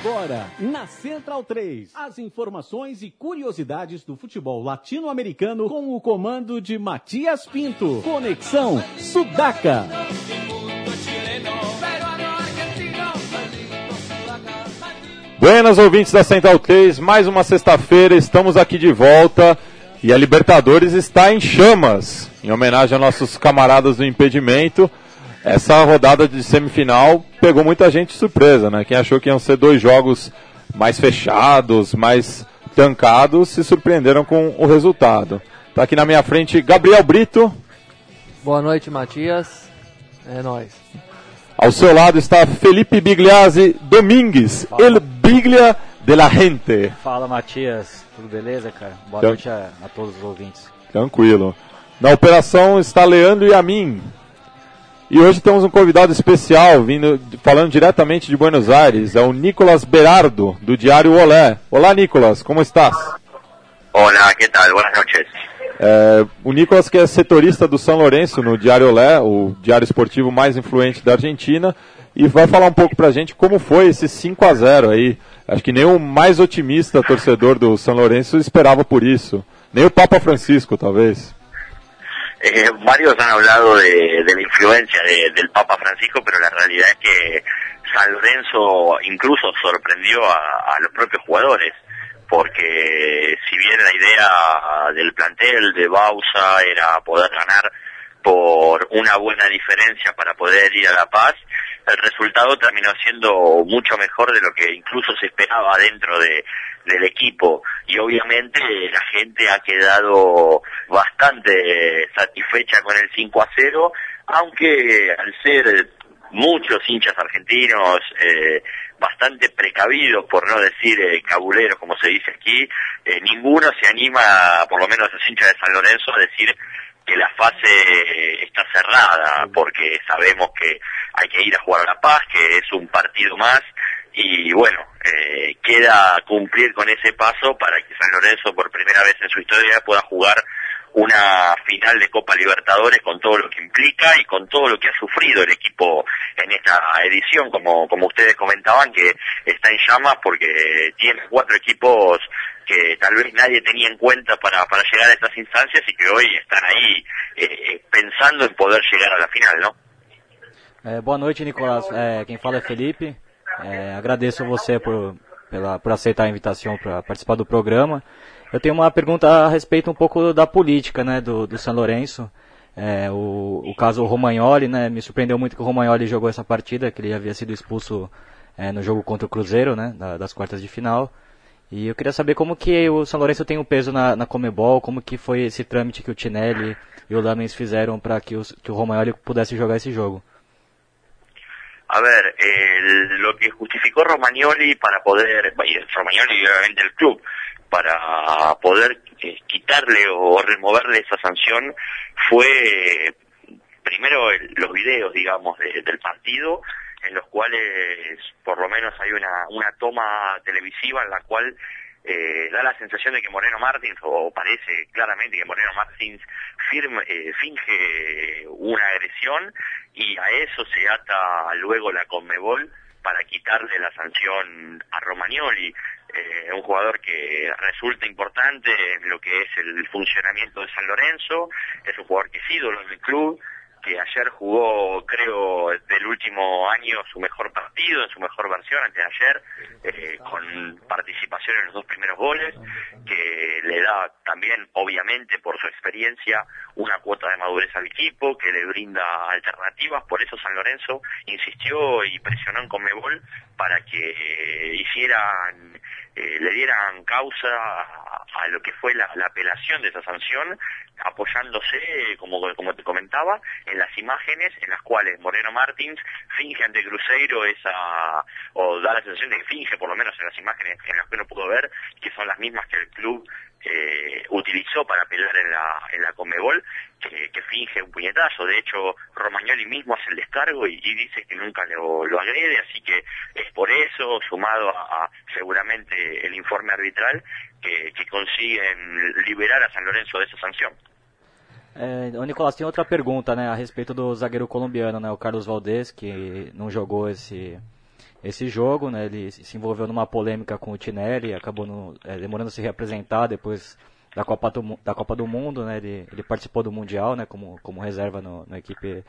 Agora, na Central 3, as informações e curiosidades do futebol latino-americano com o comando de Matias Pinto. Conexão Sudaca. Buenas ouvintes da Central 3, mais uma sexta-feira, estamos aqui de volta e a Libertadores está em chamas. Em homenagem a nossos camaradas do impedimento, essa rodada de semifinal pegou muita gente de surpresa, né? Quem achou que iam ser dois jogos mais fechados, mais tancados, se surpreenderam com o resultado. Tá aqui na minha frente Gabriel Brito. Boa noite, Matias. É nóis. Ao seu lado está Felipe Bigliazzi Domingues, Fala. El Biglia de la Gente. Fala, Matias. Tudo beleza, cara? Boa Tran noite a, a, todos os ouvintes. Tranquilo. Na operação está Leandro e a mim. E hoje temos um convidado especial, vindo falando diretamente de Buenos Aires, é o Nicolas Berardo, do Diário Olé. Olá, Nicolas, como estás? Olá, que tal? Boas noites. É, o Nicolas que é setorista do São Lourenço no Diário Olé, o diário esportivo mais influente da Argentina, e vai falar um pouco pra gente como foi esse 5 a 0 aí. Acho que nem o mais otimista torcedor do São Lourenço esperava por isso. Nem o Papa Francisco, talvez. Eh, varios han hablado de, la influencia del Papa Francisco, pero la realidad es que San Lorenzo incluso sorprendió a, los propios jugadores, porque si bien la idea del plantel de Bausa era poder ganar por una buena diferencia para poder ir a La Paz, el resultado terminó siendo mucho mejor de lo que incluso se esperaba dentro de, del equipo. Y obviamente la gente ha quedado bastante satisfecha con el 5 a 0, aunque al ser muchos hinchas argentinos eh, bastante precavidos, por no decir eh, cabuleros como se dice aquí, eh, ninguno se anima, por lo menos los hinchas de San Lorenzo, a decir que la fase está cerrada, porque sabemos que hay que ir a jugar a La Paz, que es un partido más, y bueno, eh, queda cumplir con ese paso para que San Lorenzo por primera vez en su historia pueda jugar una final de Copa Libertadores con todo lo que implica y con todo lo que ha sufrido el equipo en esta edición, como, como ustedes comentaban, que está en llamas porque tiene cuatro equipos que tal vez nadie tenía en cuenta para, para llegar a estas instancias y que hoy están ahí eh, eh pensando en poder llegar a la final, ¿no? Eh, boa noite, Nicolás. Eh, quem fala é Felipe. É, agradeço você por, por aceitar a invitação para participar do programa. Eu tenho uma pergunta a respeito um pouco da política né, do, do São Lourenço. É, o, o caso Romagnoli, né, me surpreendeu muito que o Romagnoli jogou essa partida, que ele havia sido expulso é, no jogo contra o Cruzeiro, né, da, das quartas de final. E eu queria saber como que o São Lourenço tem um peso na, na Comebol, como que foi esse trâmite que o Tinelli e o Lamens fizeram para que, que o Romagnoli pudesse jogar esse jogo. A ver, lo que justificó Romagnoli para poder, Romagnoli obviamente el club, para poder eh, quitarle o removerle esa sanción fue primero los videos, digamos, del partido, en los cuales por lo menos hay una, una toma televisiva en la cual eh, da la sensación de que Moreno Martins, o parece claramente que Moreno Martins firme, eh, finge una agresión y a eso se ata luego la Conmebol para quitarle la sanción a Romagnoli, eh, un jugador que resulta importante en lo que es el funcionamiento de San Lorenzo, es un jugador que es ídolo en el club, ayer jugó, creo, del último año su mejor partido, en su mejor versión, antes de ayer, eh, con participación en los dos primeros goles, que le da también, obviamente, por su experiencia, una cuota de madurez al equipo, que le brinda alternativas, por eso San Lorenzo insistió y presionó en Conmebol para que hicieran, eh, le dieran causa a, lo que fue la, apelación de esa sanción, apoyándose, como, como te comentaba, en las imágenes en las cuales Moreno Martins finge ante Cruzeiro esa, o da la sensación de que finge, por lo menos en las imágenes en las que uno pudo ver, que son las mismas que el club eh, utilizó para pelear en la, en la Comebol, que, finge un puñetazo. De hecho, Romagnoli mismo hace el descargo y, dice que nunca lo, agrede, así que es por eso, sumado a, seguramente el informe arbitral, que, consiguen liberar a San Lorenzo de esa sanción. É, Nicolás, tem outra pergunta né, a respeito do zagueiro colombiano, Carlos Valdez, que não jogou esse, esse jogo, né? Ele se envolveu numa polêmica com o Tinelli, acabou no, é, demorando a se reapresentar depois da Copa do, da Copa do Mundo, né? Ele, ele participou do Mundial, né? Como, como reserva no, na equipe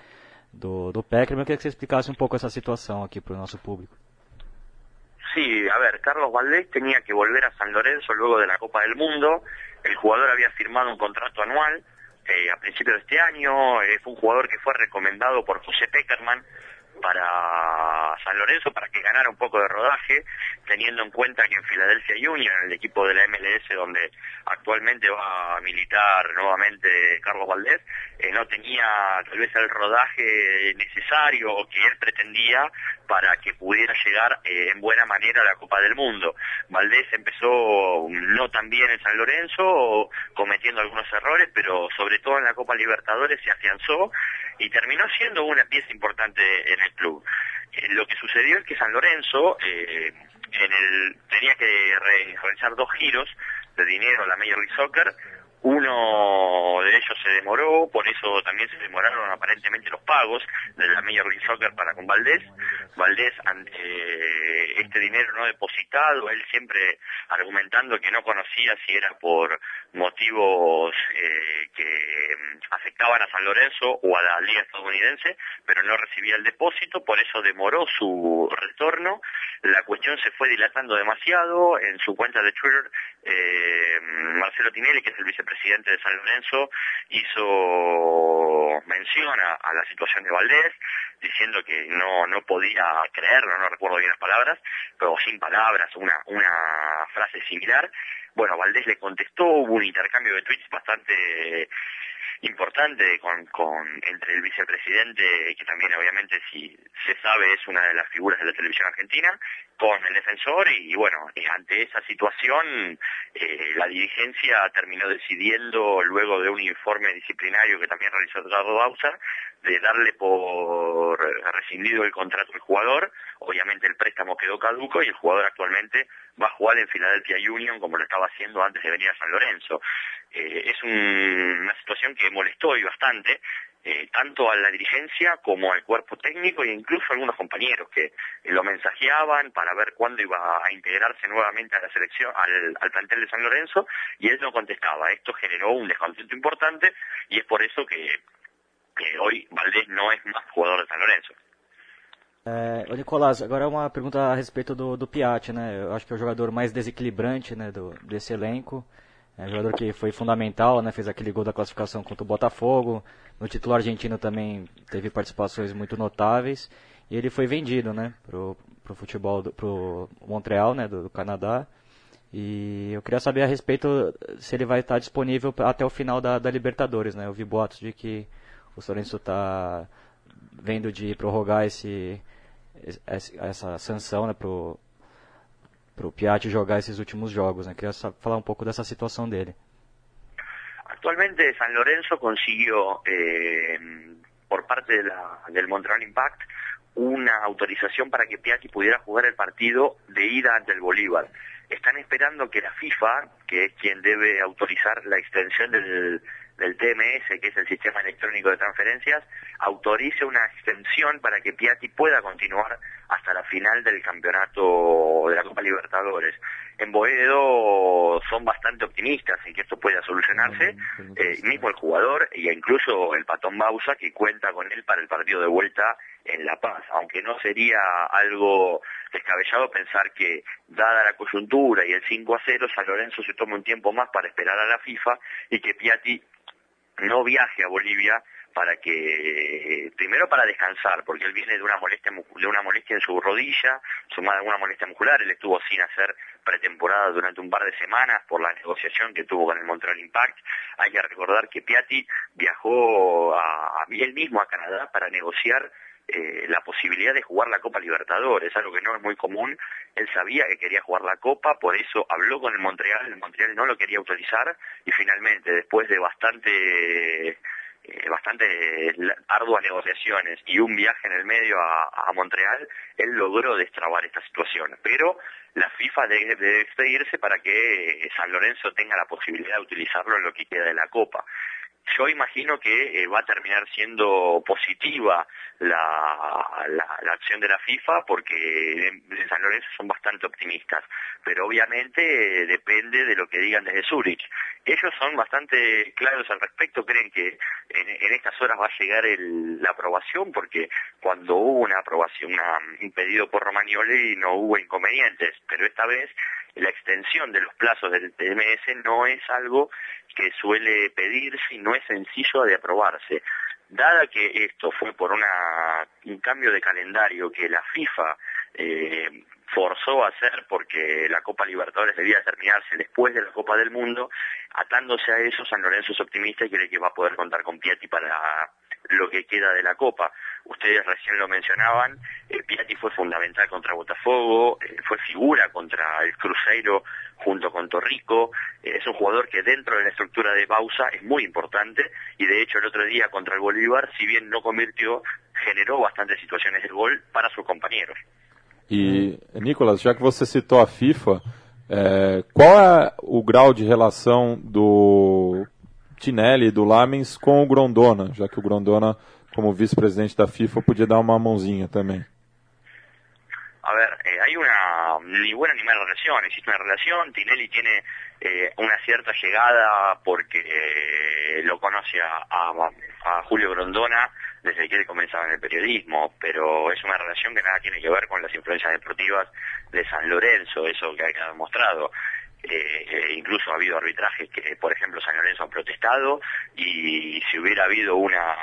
do, do Peckerman. Eu queria que você explicasse um pouco essa situação aqui para o nosso público. Sí, a ver, Carlos Valdés tenía que volver a San Lorenzo luego de la Copa del Mundo. El jugador había firmado un contrato anual eh, a principios de este año. Eh, fue un jugador que fue recomendado por José Peckerman para San Lorenzo para que ganara un poco de rodaje, teniendo en cuenta que en Philadelphia Union, el equipo de la MLS donde actualmente va a militar nuevamente Carlos Valdés, eh, no tenía tal vez el rodaje necesario o que él pretendía para que pudiera llegar eh, en buena manera a la Copa del Mundo. Valdés empezó no tan bien en San Lorenzo, cometiendo algunos errores, pero sobre todo en la Copa Libertadores se afianzó y terminó siendo una pieza importante en el club. Eh, lo que sucedió es que San Lorenzo eh, tenía que realizar dos giros de dinero a la Major League Soccer. Uno de ellos se demoró, por eso también se demoraron aparentemente los pagos de la Major League Soccer para con Valdés. Valdés, ante este dinero no depositado, él siempre argumentando que no conocía si era por motivos eh, que afectaban a San Lorenzo o a la liga estadounidense, pero no recibía el depósito, por eso demoró su retorno. La cuestión se fue dilatando demasiado. En su cuenta de Twitter, eh, Marcelo Tinelli, que es el vicepresidente de San Lorenzo, hizo mención a, a la situación de Valdés, diciendo que no, no podía creerlo, no recuerdo bien las palabras, pero sin palabras, una, una frase similar. Bueno, Valdés le contestó, hubo un intercambio de tweets bastante importante con, con entre el vicepresidente, que también obviamente si se sabe es una de las figuras de la televisión argentina, con el defensor y, bueno, eh, ante esa situación eh, la dirigencia terminó decidiendo, luego de un informe disciplinario que también realizó Eduardo Bausa, de darle por rescindido el contrato al jugador, obviamente el préstamo quedó caduco y el jugador actualmente va a jugar en Philadelphia Union como lo estaba haciendo antes de venir a San Lorenzo. Eh, es un, una situación que molestó y bastante, eh, tanto a la dirigencia como al cuerpo técnico e incluso a algunos compañeros que eh, lo mensajeaban para ver cuándo iba a integrarse nuevamente a la selección, al plantel de San Lorenzo, y él no contestaba. Esto generó un descontento importante y es por eso que, que hoy Valdés no es más jugador de San Lorenzo. É, Nicolás, agora uma pergunta a respeito do, do Piatti, né? Eu acho que é o jogador mais desequilibrante né, do, desse elenco. É um jogador que foi fundamental, né? Fez aquele gol da classificação contra o Botafogo. No título argentino também teve participações muito notáveis. E ele foi vendido, né? Pro, pro futebol, do, pro Montreal, né? Do, do Canadá. E eu queria saber a respeito se ele vai estar disponível até o final da, da Libertadores, né? Eu vi boatos de que o Sorenso está vendo de prorrogar esse, essa sanção né, pro, pro Piatti jogar esses últimos jogos. Né? Queria falar um pouco dessa situação dele. Actualmente San Lorenzo consiguió eh, por parte del Montreal Impact una autorización para que Piatti pudiera jugar el partido de ida ante el Bolívar. Están esperando que la FIFA, que es quien debe autorizar la extensión del, del TMS, que es el Sistema Electrónico de Transferencias, autorice una extensión para que Piatti pueda continuar hasta la final del campeonato de la Copa Libertadores. En Boedo son bastante optimistas en que esto pueda solucionarse, eh, mismo el jugador e incluso el Patón Bausa que cuenta con él para el partido de vuelta en La Paz, aunque no sería algo descabellado pensar que, dada la coyuntura y el 5 a 0, San Lorenzo se tome un tiempo más para esperar a la FIFA y que Piatti no viaje a Bolivia para que primero para descansar porque él viene de una molestia de una molestia en su rodilla sumada a una molestia muscular él estuvo sin hacer pretemporada durante un par de semanas por la negociación que tuvo con el Montreal Impact. Hay que recordar que Piatti viajó a él mismo a Canadá para negociar eh, la posibilidad de jugar la Copa Libertadores, algo que no es muy común. Él sabía que quería jugar la Copa, por eso habló con el Montreal, el Montreal no lo quería autorizar y finalmente, después de bastante eh, bastante arduas negociaciones y un viaje en el medio a, Montreal, él logró destrabar esta situación. Pero la FIFA debe, debe despedirse para que San Lorenzo tenga la posibilidad de utilizarlo en lo que queda de la Copa yo imagino que eh, va a terminar siendo positiva la, la, acción de la FIFA porque de, San Lorenzo son bastante optimistas, pero obviamente depende de lo que digan desde Zurich. Ellos son bastante claros al respecto, creen que en, estas horas va a llegar la aprobación porque cuando hubo una aprobación, un pedido por Romagnoli no hubo inconvenientes, pero esta vez la extensión de los plazos del TMS no es algo que suele pedirse y no es sencillo de aprobarse. Dada que esto fue por un cambio de calendario que la FIFA eh, forzó a hacer porque la Copa Libertadores debía terminarse después de la Copa del Mundo, atándose a eso, San Lorenzo es optimista y cree que va a poder contar con Piatti para lo que queda de la Copa. Ustedes recién lo mencionaban, eh, Piatti fue fundamental contra Botafogo, eh, fue figura contra el Cruzeiro junto con Torrico, eh, es un jugador que dentro de la estructura de Bausa es muy importante y de hecho el otro día contra el Bolívar, si bien no convirtió, generó bastantes situaciones de gol para sus compañeros. E, Nicolas, já que você citou a FIFA, é, qual é o grau de relação do Tinelli e do Lamens com o Grondona, já que o Grondona, como vice-presidente da FIFA, podia dar uma mãozinha também? A ver, eh, hay una ni buena ni mala relación, existe una relación, Tinelli tiene eh, una cierta llegada porque eh, lo conoce a, a, a, Julio Grondona desde que él comenzaba en el periodismo, pero es una relación que nada tiene que ver con las influencias deportivas de San Lorenzo, eso que ha demostrado. Eh, eh, incluso ha habido arbitrajes que, por ejemplo, San Lorenzo ha protestado y si hubiera habido una,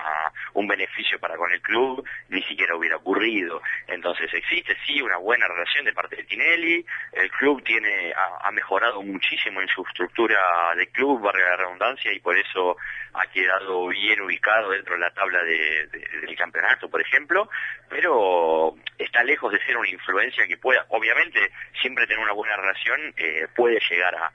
un beneficio para con el club, ni siquiera hubiera ocurrido. Entonces existe sí una buena relación de parte de Tinelli, el club tiene, ha, mejorado muchísimo en su estructura de club, barra la redundancia, y por eso ha quedado bien ubicado dentro de la tabla de, del campeonato, por ejemplo, pero está lejos de ser una influencia que pueda, obviamente, siempre tener una buena relación eh, puede llegar a,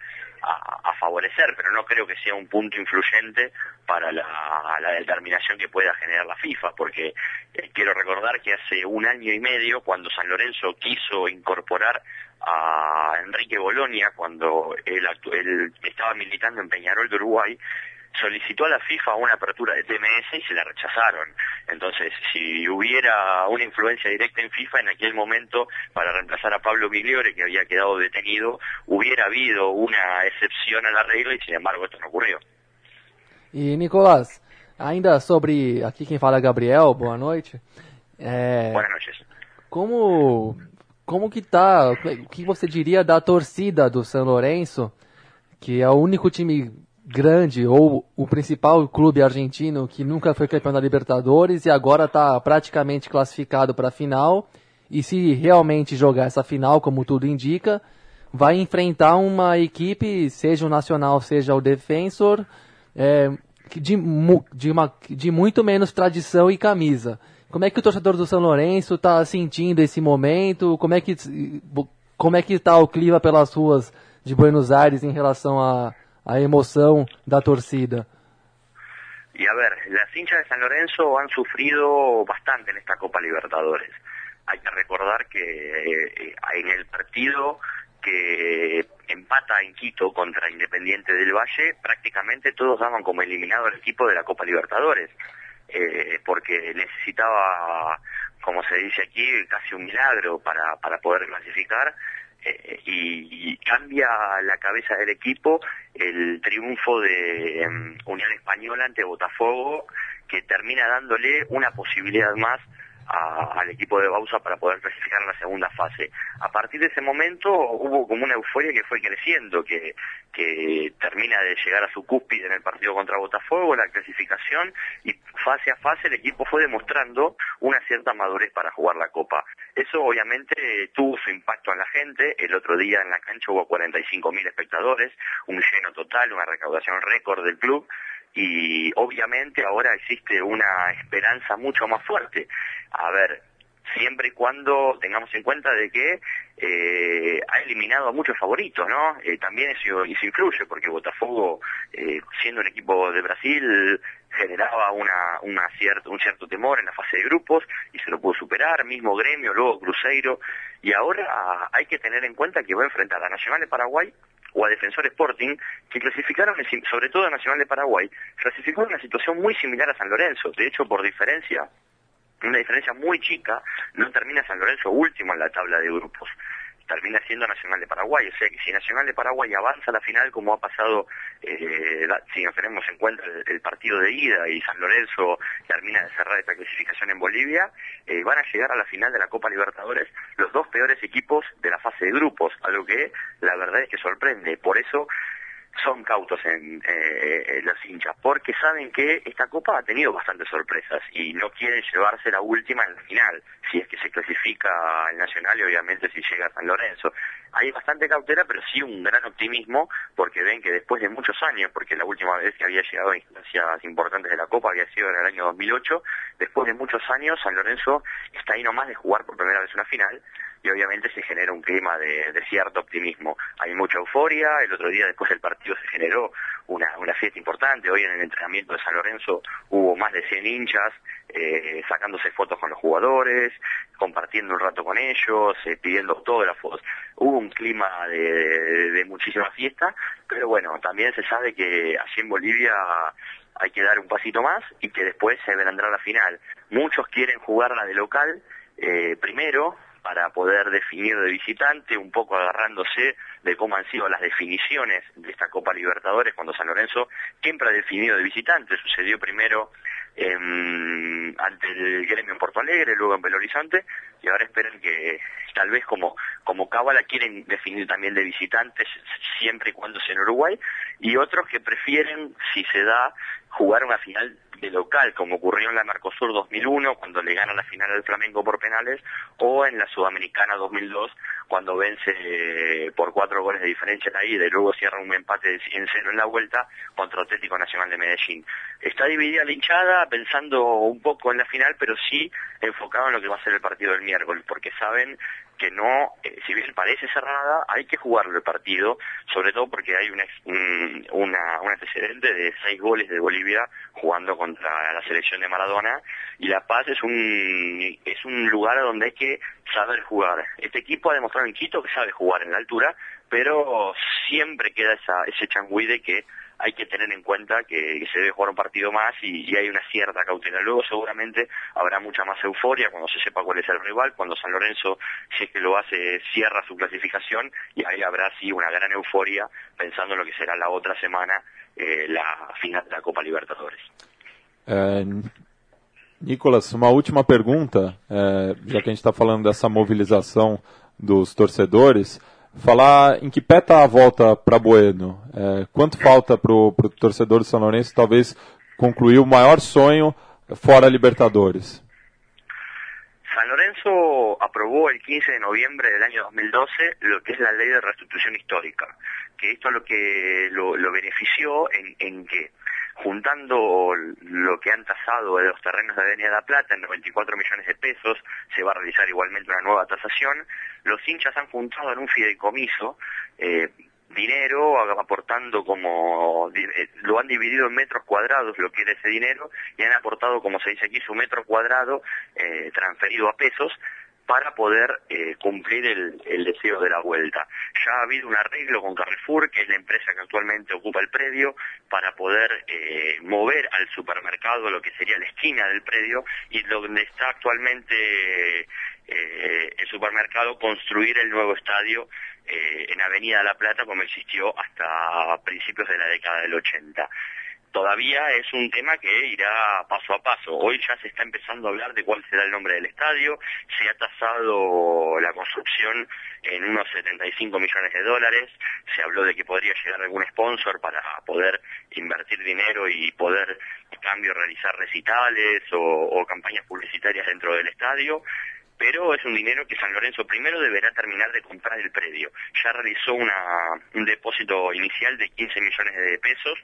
favorecer, pero no creo que sea un punto influyente para la, determinación que pueda generar la FIFA, porque eh, quiero recordar que hace un año y medio, cuando San Lorenzo quiso incorporar a Enrique Bolonia, cuando él estaba militando en Peñarol de Uruguay, solicitó a la FIFA una apertura de TMS y se la rechazaron. Entonces, si hubiera una influencia directa en FIFA en aquel momento para reemplazar a Pablo Migliore, que había quedado detenido, hubiera habido una excepción a la regla y sin embargo esto no ocurrió. E Nicolás, ainda sobre aqui quem fala é Gabriel, boa noite. É, boa noite. Como como que tá? O que você diria da torcida do São Lourenço, que é o único time grande ou o principal clube argentino que nunca foi campeão da Libertadores e agora está praticamente classificado para a final. E se realmente jogar essa final, como tudo indica, vai enfrentar uma equipe, seja o Nacional, seja o Defensor, é, de, de, uma, de muito menos tradição e camisa. Como é que o torcedor do São Lourenço está sentindo esse momento? Como é que como é que está o clima pelas ruas de Buenos Aires em relação a a emoción da torcida? Y a ver, las hinchas de San Lorenzo han sufrido bastante en esta Copa Libertadores. Hay que recordar que eh, en el partido que empata en Quito contra Independiente del Valle, prácticamente todos daban como eliminado al equipo de la Copa Libertadores, eh, porque necesitaba, como se dice aquí, casi un milagro para, para poder clasificar y, cambia la cabeza del equipo el triunfo de em, Unión Española ante Botafogo, que termina dándole una posibilidad más al equipo de Bausa para poder clasificar en la segunda fase. A partir de ese momento hubo como una euforia que fue creciendo, que, que termina de llegar a su cúspide en el partido contra Botafogo, la clasificación, y fase a fase el equipo fue demostrando una cierta madurez para jugar la Copa. Eso obviamente tuvo su impacto en la gente, el otro día en la cancha hubo 45.000 espectadores, un lleno total, una recaudación récord del club, y obviamente ahora existe una esperanza mucho más fuerte. A ver, siempre y cuando tengamos en cuenta de que eh, ha eliminado a muchos favoritos, ¿no? Eh, también eso, influye, porque Botafogo, eh, siendo un equipo de Brasil, generaba una, una cierto, un cierto temor en la fase de grupos y se lo pudo superar, mismo Gremio, luego Cruzeiro, y ahora hay que tener en cuenta que va a enfrentar a Nacional de Paraguay, o a Defensor Sporting, que clasificaron, sobre todo a Nacional de Paraguay, clasificó en una situación muy similar a San Lorenzo. De hecho, por diferencia, una diferencia muy chica, no termina San Lorenzo último en la tabla de grupos termina siendo Nacional de Paraguay. O sea que si Nacional de Paraguay avanza a la final, como ha pasado, eh, si nos tenemos en cuenta el, partido de ida y San Lorenzo termina de cerrar esta clasificación en Bolivia, eh, van a llegar a la final de la Copa Libertadores los dos peores equipos de la fase de grupos, algo que la verdad es que sorprende. Por eso son cautos en eh, los hinchas, porque saben que esta copa ha tenido bastantes sorpresas y no quieren llevarse la última en la final, si es que se clasifica el Nacional y obviamente si llega a San Lorenzo. Hay bastante cautela, pero sí un gran optimismo, porque ven que después de muchos años, porque la última vez que había llegado a instancias importantes de la Copa había sido en el año 2008, después de muchos años San Lorenzo está ahí nomás de jugar por primera vez una final, y obviamente se genera un clima de, cierto optimismo. Hay mucha euforia, el otro día después del partido se generó una, una fiesta importante, hoy en el entrenamiento de San Lorenzo hubo más de 100 hinchas eh, sacándose fotos con los jugadores, compartiendo un rato con ellos, eh, pidiendo autógrafos, hubo un clima de, muchísima fiesta, pero bueno, también se sabe que allí en Bolivia hay que dar un pasito más y que después se vendrá la final. Muchos quieren jugarla de local eh, primero, para poder definir de visitante, un poco agarrándose de cómo han sido las definiciones de esta Copa Libertadores cuando San Lorenzo siempre ha definido de visitante. Sucedió primero ante el gremio en Porto Alegre, luego en Belo Horizonte, y ahora esperan que tal vez como, como Cábala quieren definir también de visitantes siempre y cuando sea en Uruguay, y otros que prefieren, si se da, jugar una final de local, como ocurrió en la Mercosur 2001, cuando le gana la final al Flamengo por penales, o en la Sudamericana 2002, cuando vence eh, por cuatro goles de diferencia ida y luego cierra un empate en cero en la vuelta contra Atlético Nacional de Medellín. Está dividida la hinchada pensando un poco en la final, pero sí enfocado en lo que va a ser el partido del miércoles, porque saben que no, eh, si bien parece cerrada, hay que jugarlo el partido, sobre todo porque hay una, un, una, un antecedente de seis goles de Bolivia jugando contra la selección de Maradona, y La Paz es un, es un lugar donde hay que saber jugar. Este equipo ha demostrado en Quito que sabe jugar en la altura, pero siempre queda esa, ese changüí de que hay que tener en cuenta que, se debe jugar un partido más y, hay una cierta cautela. Luego seguramente habrá mucha más euforia cuando se sepa cuál es el rival, cuando San Lorenzo, si es que lo hace, cierra su clasificación y ahí habrá sí una gran euforia pensando en lo que será la otra semana eh, la final de la Copa Libertadores. Eh, Nicolas, uma última pergunta, eh, já que a gente está falando dessa mobilização dos torcedores. Falar em que pé está a volta para Bueno? É, quanto falta para o torcedor do São Lourenço talvez concluir o maior sonho fora Libertadores? San Lorenzo aprobó el 15 de noviembre del año 2012 lo que es la ley de restitución histórica, que esto lo que lo, lo benefició en, en que juntando lo que han tasado de los terrenos de Avenida La Plata en 94 millones de pesos, se va a realizar igualmente una nueva tasación, los hinchas han juntado en un fideicomiso eh, dinero aportando como eh, lo han dividido en metros cuadrados lo que era ese dinero y han aportado como se dice aquí su metro cuadrado eh, transferido a pesos para poder eh, cumplir el, deseo de la vuelta. Ya ha habido un arreglo con Carrefour, que es la empresa que actualmente ocupa el predio, para poder eh, mover al supermercado lo que sería la esquina del predio y donde está actualmente eh, el supermercado construir el nuevo estadio en Avenida La Plata como existió hasta principios de la década del 80 todavía es un tema que irá paso a paso. Hoy ya se está empezando a hablar de cuál será el nombre del estadio, se ha tasado la construcción en unos 75 millones de dólares, se habló de que podría llegar algún sponsor para poder invertir dinero y poder, en cambio, realizar recitales o, campañas publicitarias dentro del estadio pero es un dinero que San Lorenzo primero deberá terminar de comprar el predio. Ya realizó un depósito inicial de 15 millones de pesos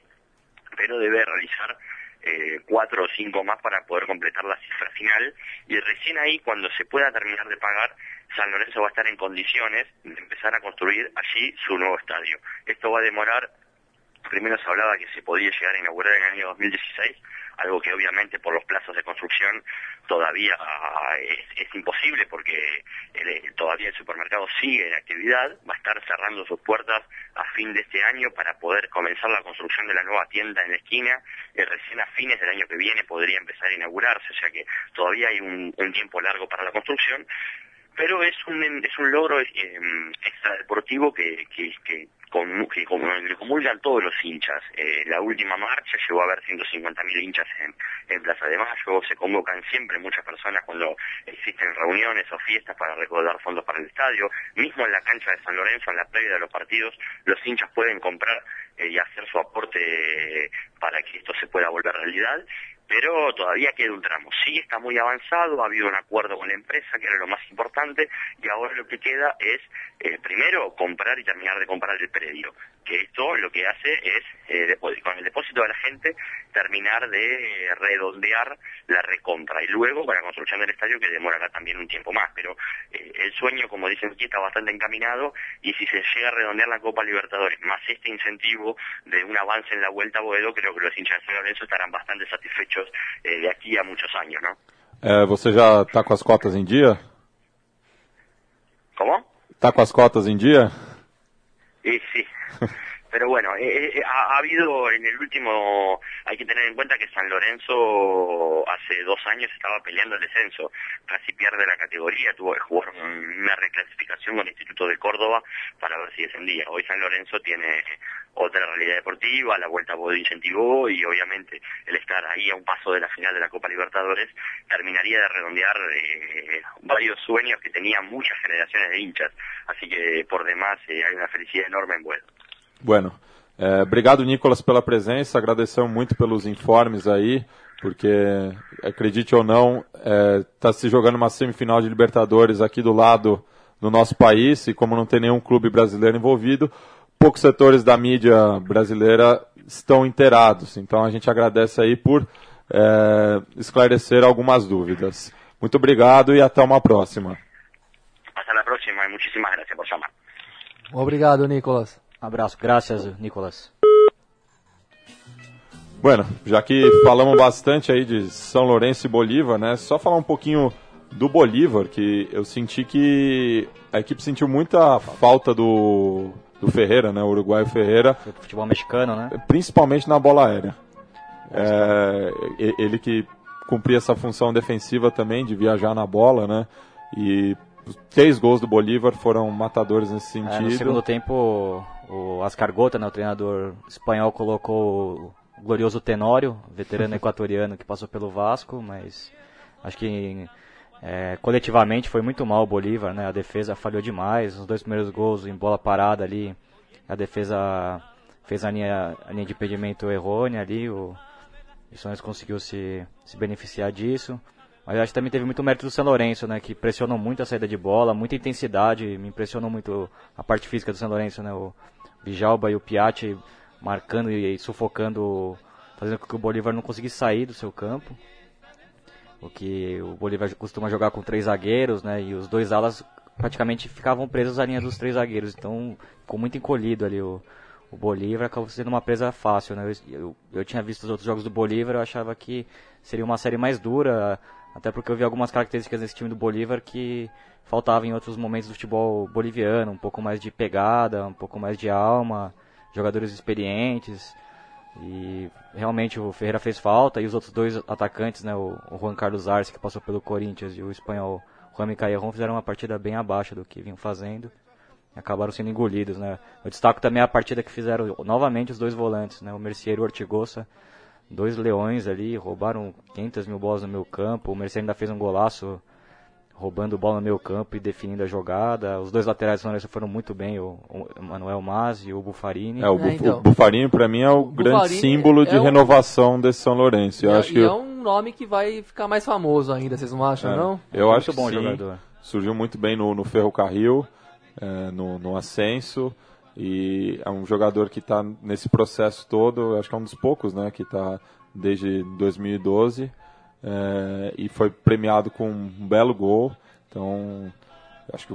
pero debe realizar eh, cuatro o cinco más para poder completar la cifra final y recién ahí cuando se pueda terminar de pagar San Lorenzo va a estar en condiciones de empezar a construir allí su nuevo estadio. Esto va a demorar primero se hablaba que se podía llegar a inaugurar en el año 2016, algo que obviamente por los plazos de construcción todavía es, imposible porque todavía el supermercado sigue en actividad, va a estar cerrando sus puertas a fin de este año para poder comenzar la construcción de la nueva tienda en la esquina, eh, recién a fines del año que viene podría empezar a inaugurarse, o sea que todavía hay un, tiempo largo para la construcción, pero es un, es un logro eh, extradeportivo que, que con, que comulgan todos los hinchas. Eh, la última marcha llegó a haber 150.000 hinchas en, Plaza de Mayo, se convocan siempre muchas personas cuando existen reuniones o fiestas para recaudar fondos para el estadio, mismo en la cancha de San Lorenzo, en la previa de los partidos, los hinchas pueden comprar eh, y hacer su aporte para que esto se pueda volver realidad pero todavía queda un tramo. Sí está muy avanzado, ha habido un acuerdo con la empresa, que era lo más importante, y ahora lo que queda es, eh, primero, comprar y terminar de comprar el predio que esto lo que hace es, eh, con el depósito de la gente, terminar de redondear la recompra. Y luego, para la construcción del estadio, que demorará también un tiempo más. Pero eh, el sueño, como dicen aquí, está bastante encaminado. Y si se llega a redondear la Copa Libertadores, más este incentivo de un avance en la Vuelta a Boedo, creo que los hinchas de San Lorenzo estarán bastante satisfechos eh, de aquí a muchos años, ¿no? Eh, ¿Você já está com as cotas em dia? ¿Cómo? ¿Está com as cotas em dia? Pero bueno, eh, eh, ha, habido en el último, hay que tener en cuenta que San Lorenzo hace dos años estaba peleando el descenso, casi pierde la categoría, tuvo que una reclasificación con el Instituto de Córdoba para ver si descendía. Hoy San Lorenzo tiene otra realidad deportiva, la vuelta a incentivó y obviamente el estar ahí a un paso de la final de la Copa Libertadores terminaría de redondear eh, varios sueños que tenían muchas generaciones de hinchas. Así que por demás hay una felicidad enorme en Boedo. Bueno, é, obrigado Nicolas pela presença, agradecemos muito pelos informes aí, porque acredite ou não, está é, se jogando uma semifinal de Libertadores aqui do lado do nosso país e como não tem nenhum clube brasileiro envolvido, poucos setores da mídia brasileira estão inteirados. Então a gente agradece aí por é, esclarecer algumas dúvidas. Muito obrigado e até uma próxima. Até a próxima e muitíssimas graças por chamar. Obrigado, Nicolas. Abraço, graças, Nicolas. Bueno, já que falamos bastante aí de São Lourenço e Bolívar, né? Só falar um pouquinho do Bolívar, que eu senti que a equipe sentiu muita falta do, do Ferreira, né? O uruguaio Ferreira. Futebol mexicano, né? Principalmente na bola aérea. É, ele que cumpria essa função defensiva também, de viajar na bola, né? E três gols do Bolívar foram matadores nesse sentido. É, no segundo tempo, o Ascar Gota, né, o treinador espanhol, colocou o glorioso Tenório, veterano equatoriano que passou pelo Vasco, mas acho que é, coletivamente foi muito mal o Bolívar, né? A defesa falhou demais, os dois primeiros gols em bola parada ali, a defesa fez a linha, a linha de impedimento errônea ali, o, Santos conseguiu se, se beneficiar disso. Mas acho que também teve muito mérito do São Lourenço, né? Que pressionou muito a saída de bola, muita intensidade, me impressionou muito a parte física do São Lourenço, né? O, Bijalba e o Piatti marcando e sufocando, fazendo com que o Bolívar não conseguisse sair do seu campo. O que o Bolívar costuma jogar com três zagueiros, né? E os dois alas praticamente ficavam presos à linha dos três zagueiros. Então ficou muito encolhido ali o, o Bolívar, acabou sendo uma presa fácil, né? Eu, eu, eu, tinha visto os outros jogos do Bolívar, eu achava que seria uma série mais dura, até porque eu vi algumas características desse time do Bolívar que faltava em outros momentos do futebol boliviano, um pouco mais de pegada, um pouco mais de alma, jogadores experientes. E realmente o Ferreira fez falta e os outros dois atacantes, né, o, Juan Carlos Arce que passou pelo Corinthians e o espanhol Juan Micaelron fizeram uma partida bem abaixo do que vinham fazendo. E acabaram sendo engolidos, né? Eu destaco também a partida que fizeram novamente os dois volantes, né? O Mercier e o Ortigosa, dois leões ali, roubaram 500 mil bolas no meu campo. O Mercier ainda fez um golaço roubando bola no meio campo e definindo a jogada. Os dois laterais do São foram muito bem, o, o Manuel Mazzi e o Bufarini. É, o, é, então. o Bufarini para mim é o, o grande símbolo de é renovação desse São Lourenço. Eu e, é, acho que é um nome que vai ficar mais famoso ainda, vocês não acham, é, não? Eu acho muito bom sim. jogador. Surgiu muito bem no, no Ferrocarril, é, no, no Ascenso. E é um jogador que está nesse processo todo, acho que é um dos poucos, né, que está desde 2012 é, e foi premiado com um belo gol. Então, acho que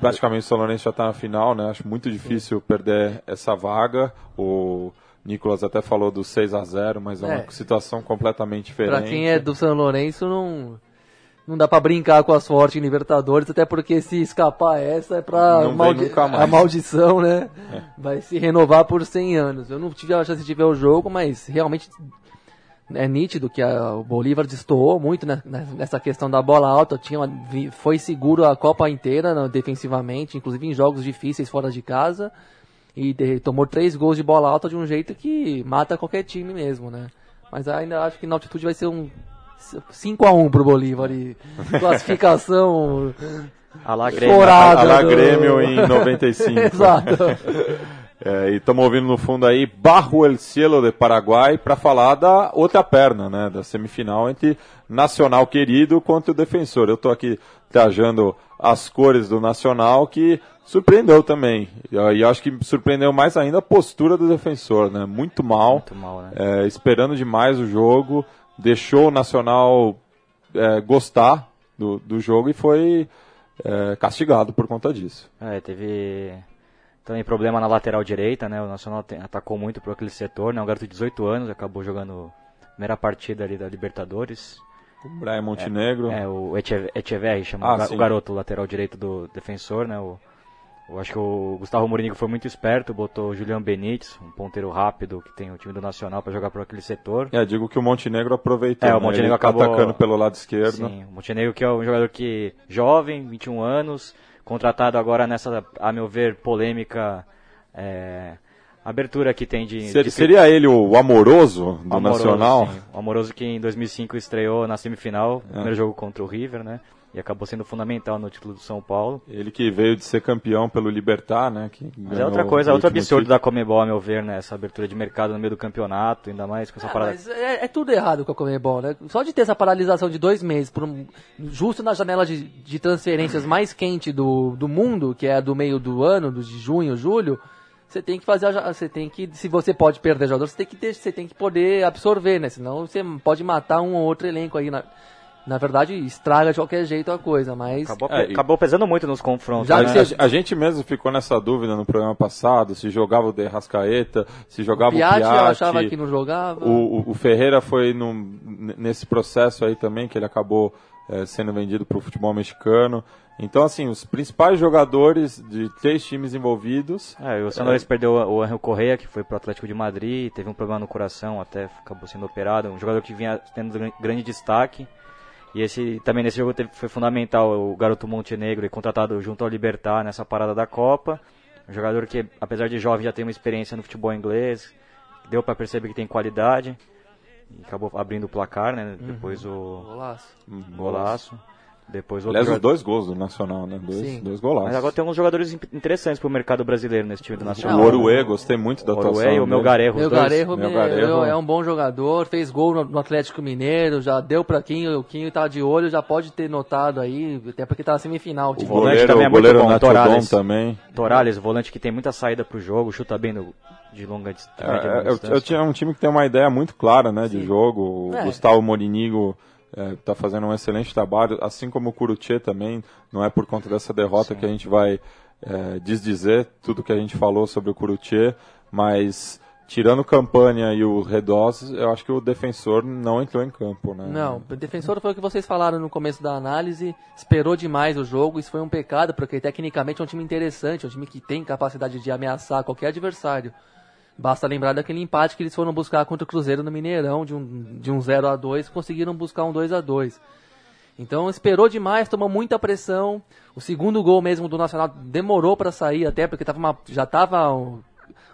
praticamente o São Lourenço já está na final, né? Acho muito difícil Sim. perder essa vaga. O Nicolas até falou do 6 a 0 mas é uma É. situação completamente diferente. Pra quem é do São Lourenço, não, não dá pra brincar com a sorte em Libertadores, até porque se escapar essa é nunca mais. a maldição, né? Vai se renovar por 100 anos. Eu não tive a chance de ver o jogo, mas realmente é nítido que a- o Bolívar destoou muito né, nessa questão da bola alta. Tinha uma- foi seguro a Copa inteira né, defensivamente, inclusive em jogos difíceis fora de casa. E de- tomou três gols de bola alta de um jeito que mata qualquer time mesmo, né? Mas ainda acho que na altitude vai ser um 5x1 pro Bolívar e classificação A lá Grêmio. chorada. A lá do- Grêmio em 95. Exato. É, e estamos ouvindo no fundo aí Barro El Cielo de Paraguai para falar da outra perna, né, da semifinal entre Nacional querido contra o Defensor. Eu estou aqui trajando as cores do Nacional que surpreendeu também. E acho que surpreendeu mais ainda a postura do Defensor, né? Muito mal, Muito mal, né? é, esperando demais o jogo, deixou o Nacional é, gostar do, do jogo e foi é, castigado por conta disso. É, teve também problema na lateral direita, né? O Nacional tem- atacou muito por aquele setor, né? Um garoto de 18 anos, acabou jogando a primeira partida ali da Libertadores. O Brian Montenegro. É, o Eche- Echeverri, chama Ah, o, ga- sim. o garoto lateral direito do defensor, né? O, eu acho que o Gustavo Mourinho foi muito esperto, botou o Julian Benítez, um ponteiro rápido que tem o time do Nacional para jogar por aquele setor. É, digo que o Montenegro aproveitou. É, o né? Montenegro tá acabou- atacando pelo lado esquerdo. Sim, o Montenegro que é um jogador que jovem, 21 anos, contratado agora nessa, a meu ver, polêmica é, abertura que tem de... Ser- de- seria ele o amoroso do Amoroso, Nacional? sim. O Amoroso que em 2005 estreou na semifinal, É. primeiro jogo contra o River, né? E acabou sendo fundamental no título do São Paulo. Ele que veio de ser campeão pelo Libertar, né? Que Mas é outra coisa, é outro absurdo título. da Comebol, a meu ver, né? Essa abertura de mercado no meio do campeonato, ainda mais com essa É, parada. mas é, é tudo errado com a Comebol, né? Só de ter essa paralisação de dois meses, por um- justo na janela de, de transferências mais quente do, do mundo, que é a do meio do ano, do de junho, julho, você tem que fazer, você tem que, se você pode perder jogador, você tem que ter, você tem que poder absorver, né? Senão você pode matar um ou outro elenco aí na, na verdade estraga de qualquer jeito a coisa, mas Acabou, É, acabou pesando muito nos confrontos. Já A, né? você- a- a gente mesmo ficou nessa dúvida no programa passado, se jogava o De Rascaeta, se jogava o Piatti Piatti. eu achava que não jogava. O, o- o Ferreira foi num- n- nesse processo aí também, que ele acabou eh, sendo vendido para o futebol mexicano. Então, assim, os principais jogadores de três times envolvidos. É, o São Lourenço perdeu o Angel Correia, que foi pro Atlético de Madrid, teve um problema no coração, até acabou sendo operado. Um jogador que vinha tendo gran- grande destaque. E esse também nesse jogo teve- foi fundamental o garoto Montenegro, contratado junto ao Libertar nessa parada da Copa. Um jogador que, apesar de jovem, já tem uma experiência no futebol inglês. Deu para perceber que tem qualidade. E acabou abrindo o placar, né? Depois o Golaço. golaço. Depois outro Aliás, os jogador- dois gols do Nacional, né? Dois, Sim. dois golaços. Mas agora tem alguns jogadores in- interessantes pro mercado brasileiro nesse time do Nacional. O Oruê, gostei muito da O atuação. Oruê e o. Melgarejo, os Meu dois. Garejo, Meu me- Garejo. é um bom jogador, fez gol no, Atlético Mineiro, já deu pra Quinho, o Quinho tá de olho, já pode ter notado aí, até porque tá na semifinal. O Tipo, volante também é o muito goleiro bom, Torales. também. Torales, volante que tem muita saída pro jogo, chuta bem no- de longa dis- de média e longa É, eu, distância. eu tinha um time que tem uma ideia muito clara, né, de jogo. O É. Gustavo Morinigo está fazendo um excelente trabalho, assim como o Curuchet também. Não é por conta dessa derrota que a gente vai é, desdizer tudo que a gente falou sobre o Curuchet, mas tirando Campanha e o Redós, eu acho que o defensor não entrou em campo, né? Não, o defensor foi o que vocês falaram no começo da análise, esperou demais o jogo, isso foi um pecado, porque tecnicamente é um time interessante, é um time que tem capacidade de ameaçar qualquer adversário. Basta lembrar daquele empate que eles foram buscar contra o Cruzeiro no Mineirão, de um, de um 0 a 2 conseguiram buscar um 2 a 2 Então esperou demais, tomou muita pressão. O segundo gol mesmo do Nacional demorou para sair, até porque tava uma- já estava um,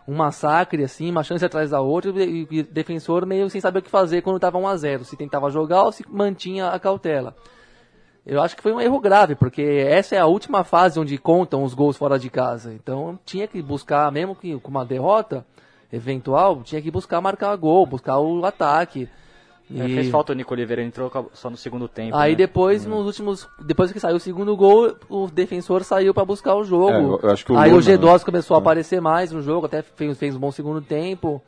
um massacre, assim, uma chance atrás da outra, e o defensor meio sem saber o que fazer quando estava 1 a 0 se tentava jogar ou se mantinha a cautela. Eu acho que foi um erro grave, porque essa é a última fase onde contam os gols fora de casa. Então tinha que buscar, mesmo que com uma derrota eventual, tinha que buscar marcar gol, buscar o ataque. É, E- fez falta o Nico Oliveira, ele entrou só no segundo tempo. Aí né? depois, nos últimos. Depois que saiu o segundo gol, o defensor saiu para buscar o jogo. É, eu- eu acho que o Aí Luna, o G2 começou a é. aparecer mais no jogo, até fez, fez um bom segundo tempo.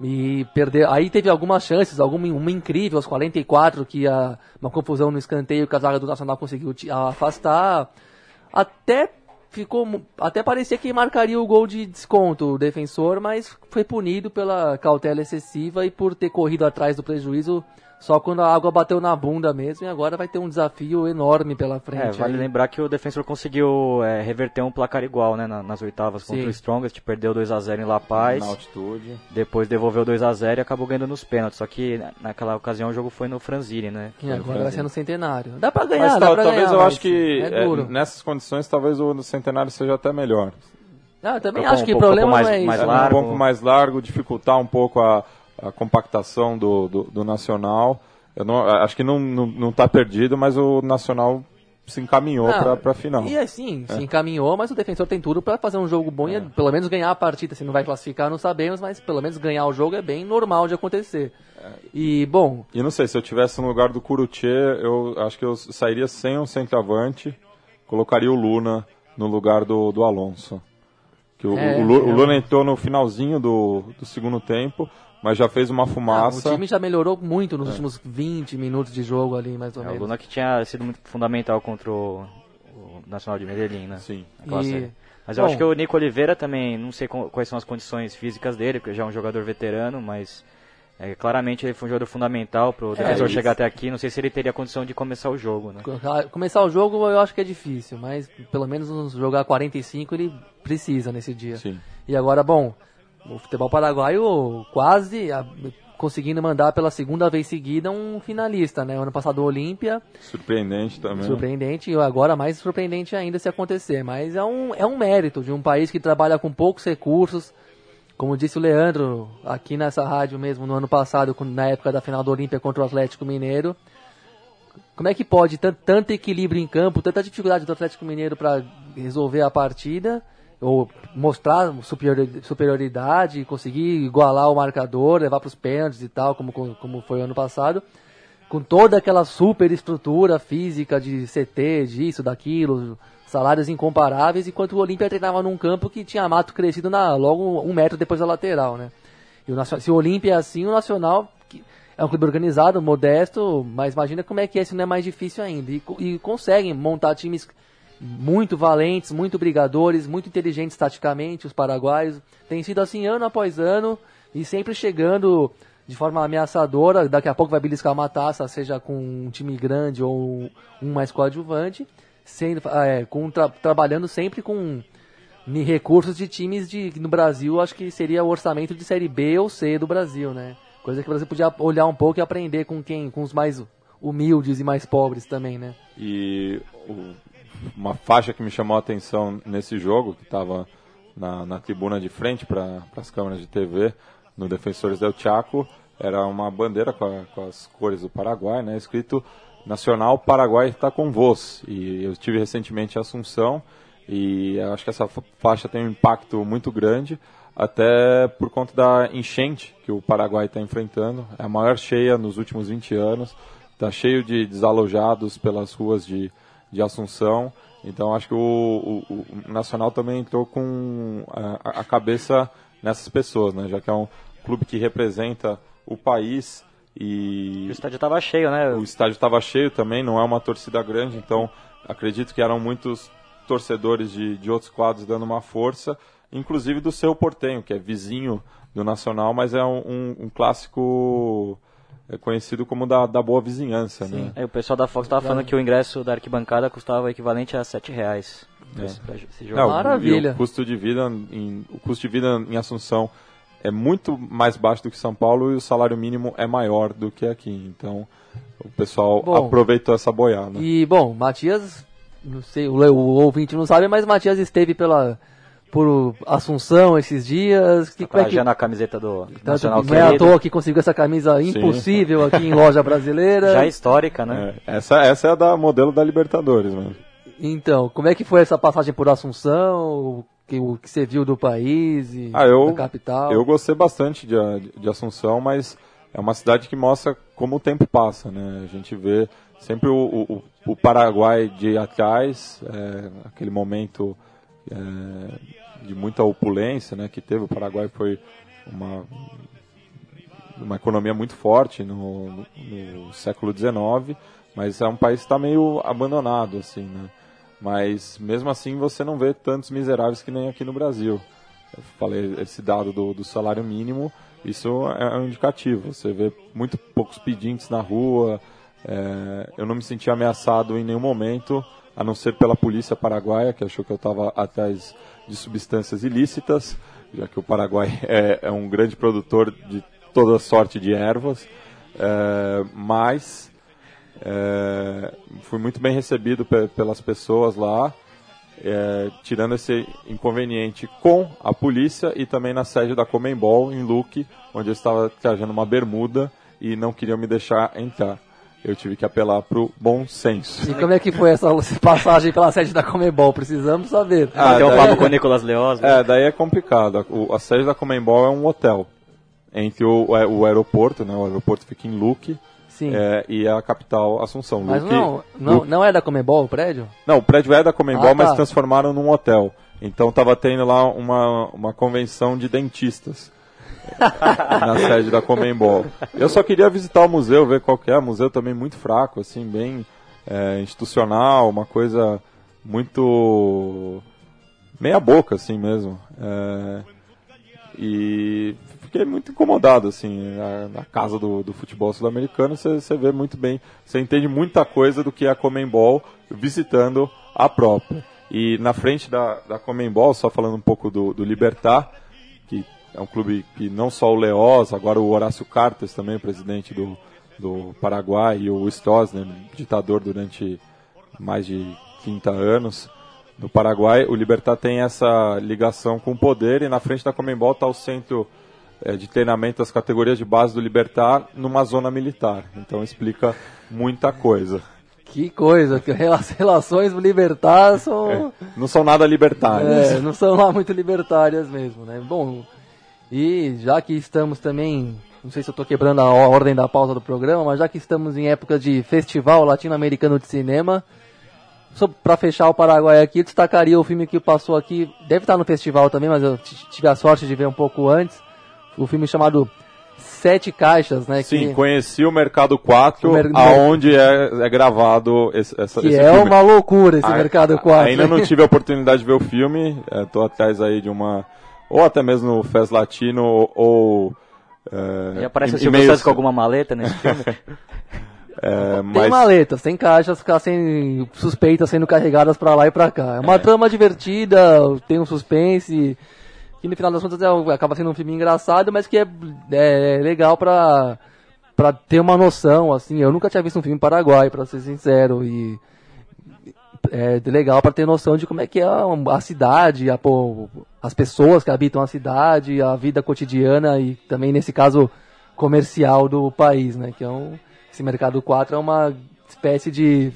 E perder. Aí teve algumas chances, alguma uma incrível aos 44, que a, uma confusão no escanteio que a zaga do Nacional conseguiu afastar. Até ficou. Até parecia que marcaria o gol de desconto o defensor, mas foi punido pela cautela excessiva e por ter corrido atrás do prejuízo só quando a água bateu na bunda mesmo. E agora vai ter um desafio enorme pela frente. É, vale aí. lembrar que o defensor conseguiu é, reverter um placar igual, né, na- nas oitavas contra Sim. o Strongest, perdeu 2 a 0 em La Paz, Na altitude. depois devolveu 2 a 0 e acabou ganhando nos pênaltis. Só que na- naquela ocasião o jogo foi no Franzini, né? E agora vai ser no centenário. Dá pra ganhar, Mas dá tal- pra talvez ganhar, eu acho que é é, duro. nessas condições talvez o no centenário seja até melhor. Ah, eu também Um acho que o problema mais- não é isso. mais É, largo. Um pouco mais largo, dificultar um pouco a, a compactação do, do, do Nacional. Eu não, acho que não, não, não tá perdido, mas o Nacional se encaminhou para pra final. E assim, se encaminhou, mas o defensor tem tudo pra fazer um jogo bom e pelo menos ganhar a partida. Se não vai classificar, não sabemos, mas pelo menos ganhar o jogo é bem normal de acontecer. E, bom, E não sei, se eu tivesse no lugar do Curutier, eu acho que eu sairia sem um centroavante, colocaria o Luna no lugar do, do Alonso. Que o, É, o, o é. Luna entrou no finalzinho do, do segundo tempo, mas já fez uma ah, o fumaça. time já melhorou muito nos últimos 20 minutos de jogo ali, mais ou É, o menos. Luna que tinha sido muito fundamental contra o, o Nacional de Medellín, né? Sim. E-. Mas eu bom. acho que o Nico Oliveira também, não sei quais são as condições físicas dele, porque já é um jogador veterano, mas é, claramente ele foi um jogador fundamental pro defensor isso. chegar até aqui. Não sei se ele teria condição de começar o jogo, né? Começar o jogo eu acho que é difícil, mas pelo menos jogar 45 ele precisa nesse dia. Sim. E agora, bom, o futebol paraguaio quase a- conseguindo mandar pela segunda vez seguida um finalista, né? Ano passado o Olímpia, Surpreendente também. surpreendente, e agora mais surpreendente ainda se acontecer. Mas é um, é um mérito de um país que trabalha com poucos recursos. Como disse o Leandro aqui nessa rádio mesmo no ano passado, na época da final do Olímpia contra o Atlético Mineiro. Como é que pode tan- tanto equilíbrio em campo, tanta dificuldade do Atlético Mineiro para resolver a partida, ou mostrar superiori- superioridade, conseguir igualar o marcador, levar para os pênaltis e tal, como, como foi o ano passado, com toda aquela super estrutura física de CT, disso, daquilo, salários incomparáveis, enquanto o Olímpia treinava num campo que tinha mato crescido na, logo um metro depois da lateral, né? E o Nacional- se o Olímpia é assim, o Nacional é um clube organizado, modesto, mas imagina como é que é, se não é mais difícil ainda. E, e conseguem montar times muito valentes, muito brigadores, muito inteligentes taticamente, os paraguaios. Tem sido assim ano após ano e sempre chegando de forma ameaçadora. Daqui a pouco vai beliscar uma taça, seja com um time grande ou um mais coadjuvante, sendo, é, com, tra- trabalhando sempre com recursos de times de no Brasil, acho que seria o orçamento de série B ou C do Brasil, né? Coisa que o Brasil podia olhar um pouco e aprender com quem, com os mais humildes e mais pobres também, né? E o- uma faixa que me chamou a atenção nesse jogo, que estava na, na tribuna de frente para as câmeras de TV, no Defensores del Chaco, era uma bandeira com, a- com as cores do Paraguai, né, escrito Nacional Paraguai está com vos. E eu estive recentemente em Assunção e acho que essa fa- faixa tem um impacto muito grande, até por conta da enchente que o Paraguai está enfrentando. É a maior cheia nos últimos 20 anos. Está cheio de desalojados pelas ruas de, de Assunção. Então acho que o, o- o Nacional também entrou com a, a cabeça nessas pessoas, né? já que é um clube que representa o país e O estádio estava cheio, né? o estádio estava cheio também, não é uma torcida grande, então acredito que eram muitos torcedores de, de outros quadros dando uma força, inclusive do seu Portenho, que é vizinho do Nacional, mas é um, um- um clássico é, conhecido como da, da boa vizinhança. Né? É, o pessoal da Fox estava falando que o ingresso da arquibancada custava o equivalente a 7 reais. pra esse- jogo. É, o- Maravilha. e o custo de vida em, o custo de vida em Assunção é muito mais baixo do que São Paulo e o salário mínimo é maior do que aqui. Então o pessoal Bom, aproveitou essa boiada. E, bom, Matias, não sei, o, o ouvinte não sabe, mas Matias esteve pela por Assunção esses dias. Que, como é que, a camiseta do tanto, Nacional não é à toa que conseguiu essa camisa impossível aqui em loja brasileira. Já histórica, né? É, essa, essa é a da modelo da Libertadores, mano. Então, como é que foi essa passagem por Assunção? O que, o que você viu do país e Ah, eu, da capital? eu gostei bastante de, de Assunção, mas é uma cidade que mostra como o tempo passa, né? A gente vê sempre o, o, o Paraguai de atrás, é, aquele momento é, de muita opulência, né? Que teve o Paraguai foi uma uma economia muito forte no, no, no século XIX, mas é um país que está meio abandonado, assim, né? mas mesmo assim você não vê tantos miseráveis que nem aqui no Brasil. Eu falei esse dado do, do salário mínimo, isso é um indicativo. Você vê muito poucos pedintes na rua. É, eu não me senti ameaçado em nenhum momento, a não ser pela polícia paraguaia, que achou que eu estava atrás de substâncias ilícitas, já que o Paraguai é, é um grande produtor de toda sorte de ervas. É, mas é, fui muito bem recebido pelas pessoas lá, é, tirando esse inconveniente com a polícia e também na sede da Comembol, em Luque, onde eu estava trajando uma bermuda e não queriam me deixar entrar. Eu tive que apelar para o bom senso. E como é que foi essa passagem pela sede da Comembol? Precisamos saber. Ah, Tem um papo com o Nicolas Leoz. Né? É, daí é complicado. O, a sede da Comembol é um hotel entre o, é, o aeroporto, né? O aeroporto fica em Luque Sim. É, e a capital Assunção. Mas Luque, não, não, Luque... não é da Comembol o prédio? Não, o prédio é da Comembol, ah, mas tá. transformaram num hotel. Então estava tendo lá uma, uma convenção de dentistas na sede da Comembol. Eu só queria visitar o museu, ver qual que é. Museu também muito fraco, assim, bem é, institucional, uma coisa muito meia boca, assim mesmo. É, e fiquei muito incomodado, assim, na, na casa do, do futebol sul-americano, você vê muito bem, você entende muita coisa do que é a Comembol visitando a própria. E na frente da, da Comembol, só falando um pouco do, do Libertar, é um clube que não só o Leoz, agora o Horácio Cartes também, presidente do, do Paraguai, e o Stroessner, ditador durante mais de 30 anos, no Paraguai, o Libertar tem essa ligação com o poder e na frente da Comembol está o centro é, de treinamento das categorias de base do Libertar numa zona militar. Então explica muita coisa. Que coisa, que as relações libertar são. É, não são nada libertárias. É, não são lá muito libertárias mesmo, né? Bom, e já que estamos também. Não sei se eu estou quebrando a ordem da pausa do programa, mas já que estamos em época de festival latino-americano de cinema, para fechar o Paraguai aqui, destacaria o filme que passou aqui, deve estar no festival também, mas eu tive a sorte de ver um pouco antes, o filme chamado Sete Caixas, né? Sim, que... conheci o Mercado 4, mer... aonde é, é gravado esse, essa, que esse é uma loucura esse a, Mercado 4. Ainda não tive a oportunidade de ver o filme, estou atrás aí de uma, ou até mesmo no Fest Latino, ou... É, e aparece o Silvio Santos com alguma maleta nesse filme? É, mas... Tem maletas, tem caixas sem, suspeitas sendo carregadas para lá e para cá. É uma é. trama divertida, tem um suspense, que no final das contas é, acaba sendo um filme engraçado, mas que é, é legal pra, pra ter uma noção, assim. Eu nunca tinha visto um filme paraguai, para ser sincero, e é legal para ter noção de como é que é a, cidade, a, as pessoas que habitam a cidade, a vida cotidiana e também, nesse caso, comercial do país, né? Que é um esse Mercado 4 é uma espécie de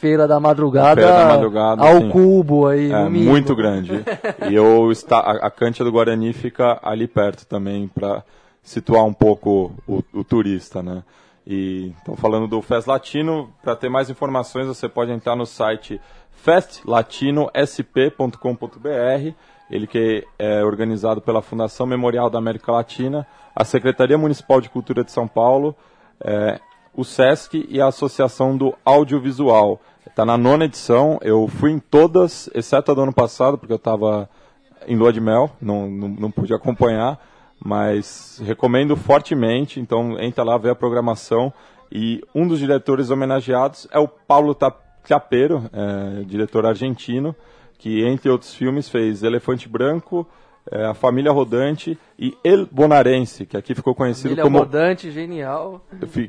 feira da madrugada, feira da madrugada ao sim. cubo aí. É muito grande. e eu está a, a Cântia do Guarani fica ali perto também para situar um pouco o, o, turista, né? E então falando do Fest Latino, para ter mais informações você pode entrar no site festlatinosp.com.br. Ele que é organizado pela Fundação Memorial da América Latina, a Secretaria Municipal de Cultura de São Paulo, é, o SESC e a Associação do Audiovisual. Está na nona edição, eu fui em todas, exceto a do ano passado, porque eu estava em lua de mel, não, não, não pude acompanhar, mas recomendo fortemente, então entra lá, vê a programação. E um dos diretores homenageados é o Paulo Tapeiro, é, diretor argentino, que entre outros filmes fez Elefante Branco, é, a Família Rodante e El Bonarense, que aqui ficou conhecido Família como... Rodante, genial.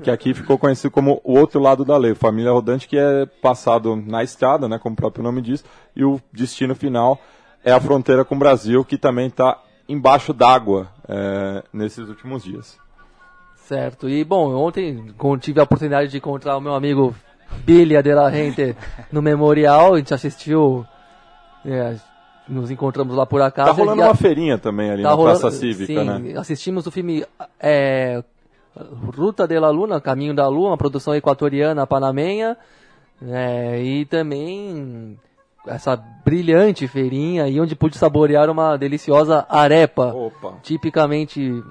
Que aqui ficou conhecido como o outro lado da lei. Família Rodante que é passado na estrada, né, como o próprio nome diz, e o destino final é a fronteira com o Brasil, que também está embaixo d'água é, nesses últimos dias. Certo. E, bom, ontem tive a oportunidade de encontrar o meu amigo Billy de la Gente no Memorial, a gente assistiu... É, nos encontramos lá por acaso. Tá rolando uma feirinha também ali tá na rolando, Praça Cívica, sim, né? Assistimos o filme é, Ruta de la Luna, Caminho da Lua, uma produção equatoriana panamenha. É, e também essa brilhante feirinha e onde pude saborear uma deliciosa arepa, Opa. tipicamente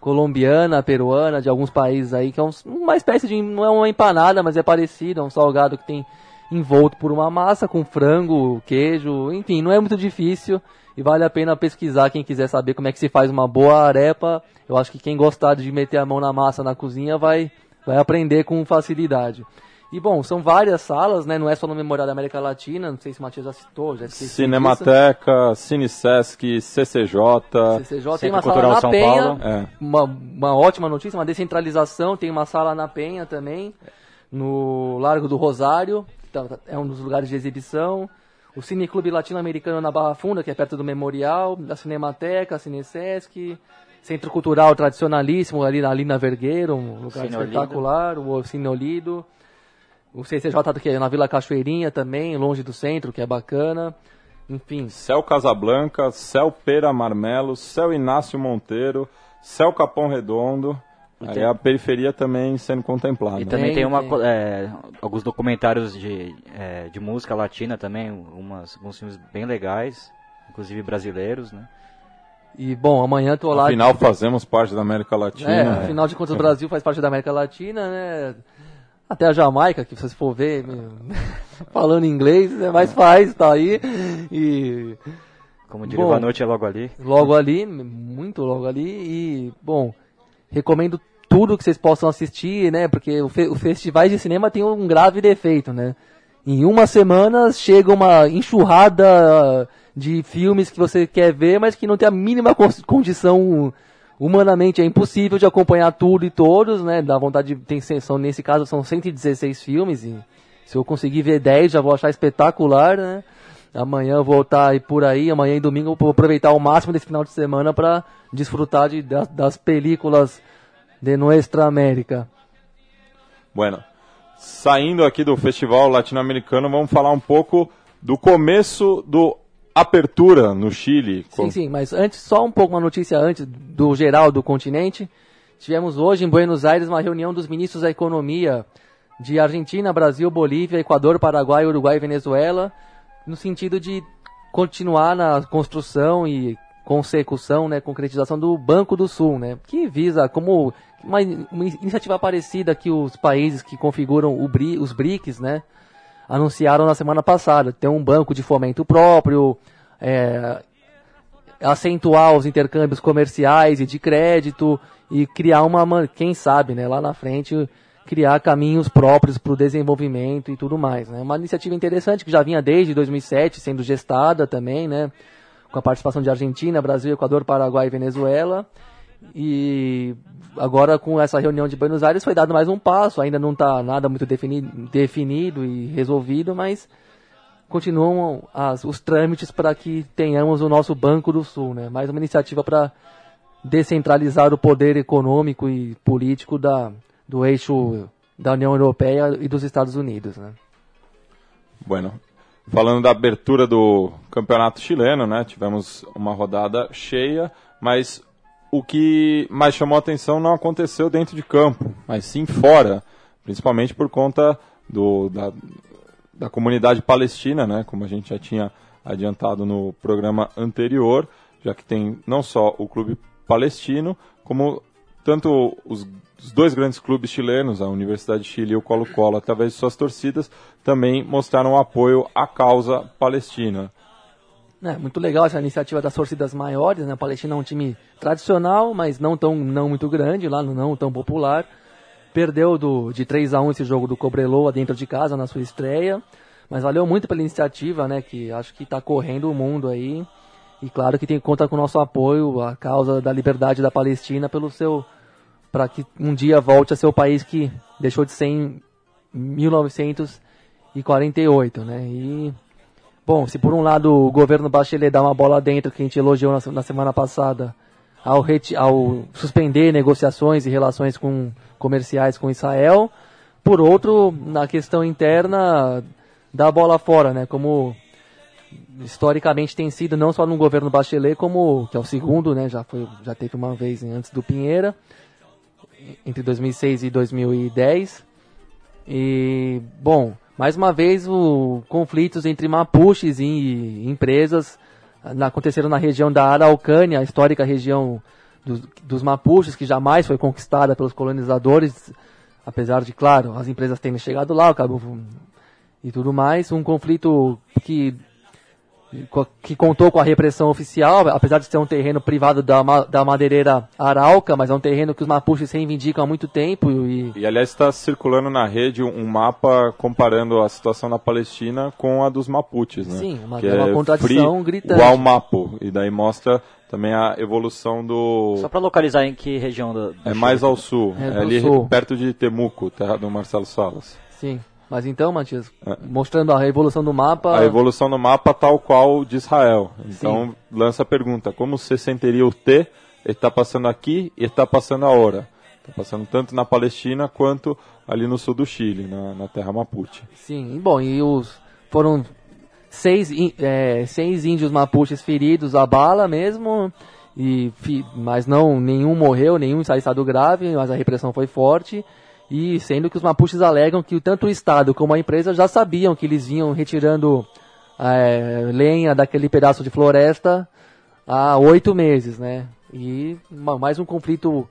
colombiana, peruana, de alguns países aí, que é um, uma espécie de, não é uma empanada, mas é parecido, é um salgado que tem envolto por uma massa com frango, queijo, enfim, não é muito difícil e vale a pena pesquisar quem quiser saber como é que se faz uma boa arepa. Eu acho que quem gostar de meter a mão na massa na cozinha vai, vai aprender com facilidade. E bom, são várias salas, né? Não é só no Memorial da América Latina, não sei se o Matias já citou, já esqueci Cinemateca, Cinesesc, CCJ. CCJ tem uma Cultural sala na São Penha, Paulo. É. uma, uma ótima notícia, uma descentralização, tem uma sala na Penha também, no Largo do Rosário, que tá- tá- é um dos lugares de exibição. O Cineclube Latino-Americano na Barra Funda, que é perto do Memorial, da Cinemateca, Cinesesc, Centro Cultural Tradicionalíssimo, ali, na- ali na Vergueiro, um lugar Cine Olido. espetacular, o Cine Olido. O CCJ que é na Vila Cachoeirinha também, longe do centro, que é bacana. Enfim, Céu Casablanca, Céu Pera Marmelo, Céu Inácio Monteiro, Céu Capão Redondo. Aí tem- a periferia também sendo contemplada. E também Tem, tem, uma, tem. é, alguns documentários de, é, de música latina também, umas, alguns filmes bem legais, inclusive brasileiros, né? e bom, amanhã tô lá. Afinal, fazemos parte da América É, Latina. afinal de contas, o Brasil faz parte da América Latina, né? Até a Jamaica, que se você for ver, falando inglês, né? mas faz, tá aí. E Como diria Bom. a noite é logo ali. logo ali, muito logo ali. E, bom, recomendo tudo que vocês possam assistir, né? Porque o, fe o festivais de cinema tem um grave defeito, né? Em uma semana chega uma enxurrada de filmes que você quer ver, mas que não tem a mínima con- condição humanamente é impossível de acompanhar tudo e todos, né? Dá vontade de tem são nesse caso são 116 filmes e se eu conseguir ver 10 já vou achar espetacular, né? Amanhã eu vou estar aí por aí, amanhã e domingo eu vou aproveitar o máximo desse final de semana para desfrutar de, das, das películas de Nuestra América. Bueno, saindo aqui do Festival Latino-Americano, vamos falar um pouco do começo do Apertura no Chile. Sim, sim, mas antes, só um pouco uma notícia antes do geral do continente. Tivemos hoje em Buenos Aires uma reunião dos ministros da Economia de Argentina, Brasil, Bolívia, Equador, Paraguai, Uruguai e Venezuela, no sentido de continuar na construção e consecução, né, concretização do Banco do Sul, né, que visa como uma, uma iniciativa parecida que os países que configuram BRI, os BRICS, né, anunciaram na semana passada. Ter um banco de fomento próprio, é, acentuar os intercâmbios comerciais e de crédito e criar uma, quem sabe, né, lá na frente, criar caminhos próprios para o desenvolvimento e tudo mais. Né? Uma iniciativa interessante que já vinha desde 2007 sendo gestada também, né, com a participação de Argentina, Brasil, Equador, Paraguai e Venezuela. E agora com essa reunião de Buenos Aires foi dado mais um passo, ainda não está nada muito defini definido e resolvido, mas continuam as- os trâmites para que tenhamos o nosso Banco do Sul, né? Mais uma iniciativa para descentralizar o poder econômico e político da, do eixo da União Europeia e dos Estados Unidos, né? Bueno, falando da abertura do campeonato chileno, né? Tivemos uma rodada cheia, mas o que mais chamou atenção não aconteceu dentro de campo, mas sim fora, principalmente por conta do, da, da comunidade palestina, né? Como a gente já tinha adiantado no programa anterior, já que tem não só o clube palestino, como tanto os, os dois grandes clubes chilenos, a Universidade de Chile e o Colo-Colo, através de suas torcidas, também mostraram apoio à causa palestina. É, muito legal essa iniciativa das torcidas maiores, né? A Palestina é um time tradicional, mas não tão não muito grande, lá não tão popular. Perdeu do, de 3 a 1 esse jogo do Cobreloa dentro de casa na sua estreia, mas valeu muito pela iniciativa, né? Que acho que está correndo o mundo aí. E claro que tem conta com o nosso apoio à causa da liberdade da Palestina pelo seu para que um dia volte a ser o país que deixou de ser em 1948, né? E Bom, se por um lado o governo Bachelet dá uma bola dentro, que a gente elogiou na, na semana passada, ao, ao suspender negociações e relações com, comerciais com Israel, por outro, na questão interna, dá bola fora, né? Como historicamente tem sido, não só no governo Bachelet, como, que é o segundo, né? Já, foi, já teve uma vez antes do Pinheira, entre 2006 e 2010. E, bom, mais uma vez, o conflitos entre mapuches e empresas na- aconteceram na região da Araucânia, a histórica região dos, dos mapuches, que jamais foi conquistada pelos colonizadores, apesar de, claro, as empresas terem chegado lá, acabou e tudo mais. Um conflito que que contou com a repressão oficial, apesar de ser um terreno privado da, da madeireira Arauca, mas é um terreno que os mapuches reivindicam há muito tempo. E, e aliás, está circulando na rede um mapa comparando a situação na Palestina com a dos mapuches, né? Sim, uma, que é uma contradição free, gritante. Igual mapo, e daí mostra também a evolução do... Só para localizar em que região do... do é mais ao sul, é, é ali sul. perto de Temuco, terra do Marcelo Salas. Sim. Mas então, Matias, é. mostrando a evolução do mapa. A evolução do mapa tal qual de Israel. Então, Sim. lança a pergunta: como você sentiria o T? Ele está passando aqui e está passando a hora. Está passando tanto na Palestina quanto ali no sul do Chile, na, na terra Mapuche. Sim, bom, e os foram seis, é, seis índios mapuches feridos a bala mesmo, e, mas não nenhum morreu, nenhum em estado grave, mas a repressão foi forte. E sendo que os mapuches alegam que tanto o Estado como a empresa já sabiam que eles vinham retirando é, lenha daquele pedaço de floresta há oito meses, né? E mais um conflito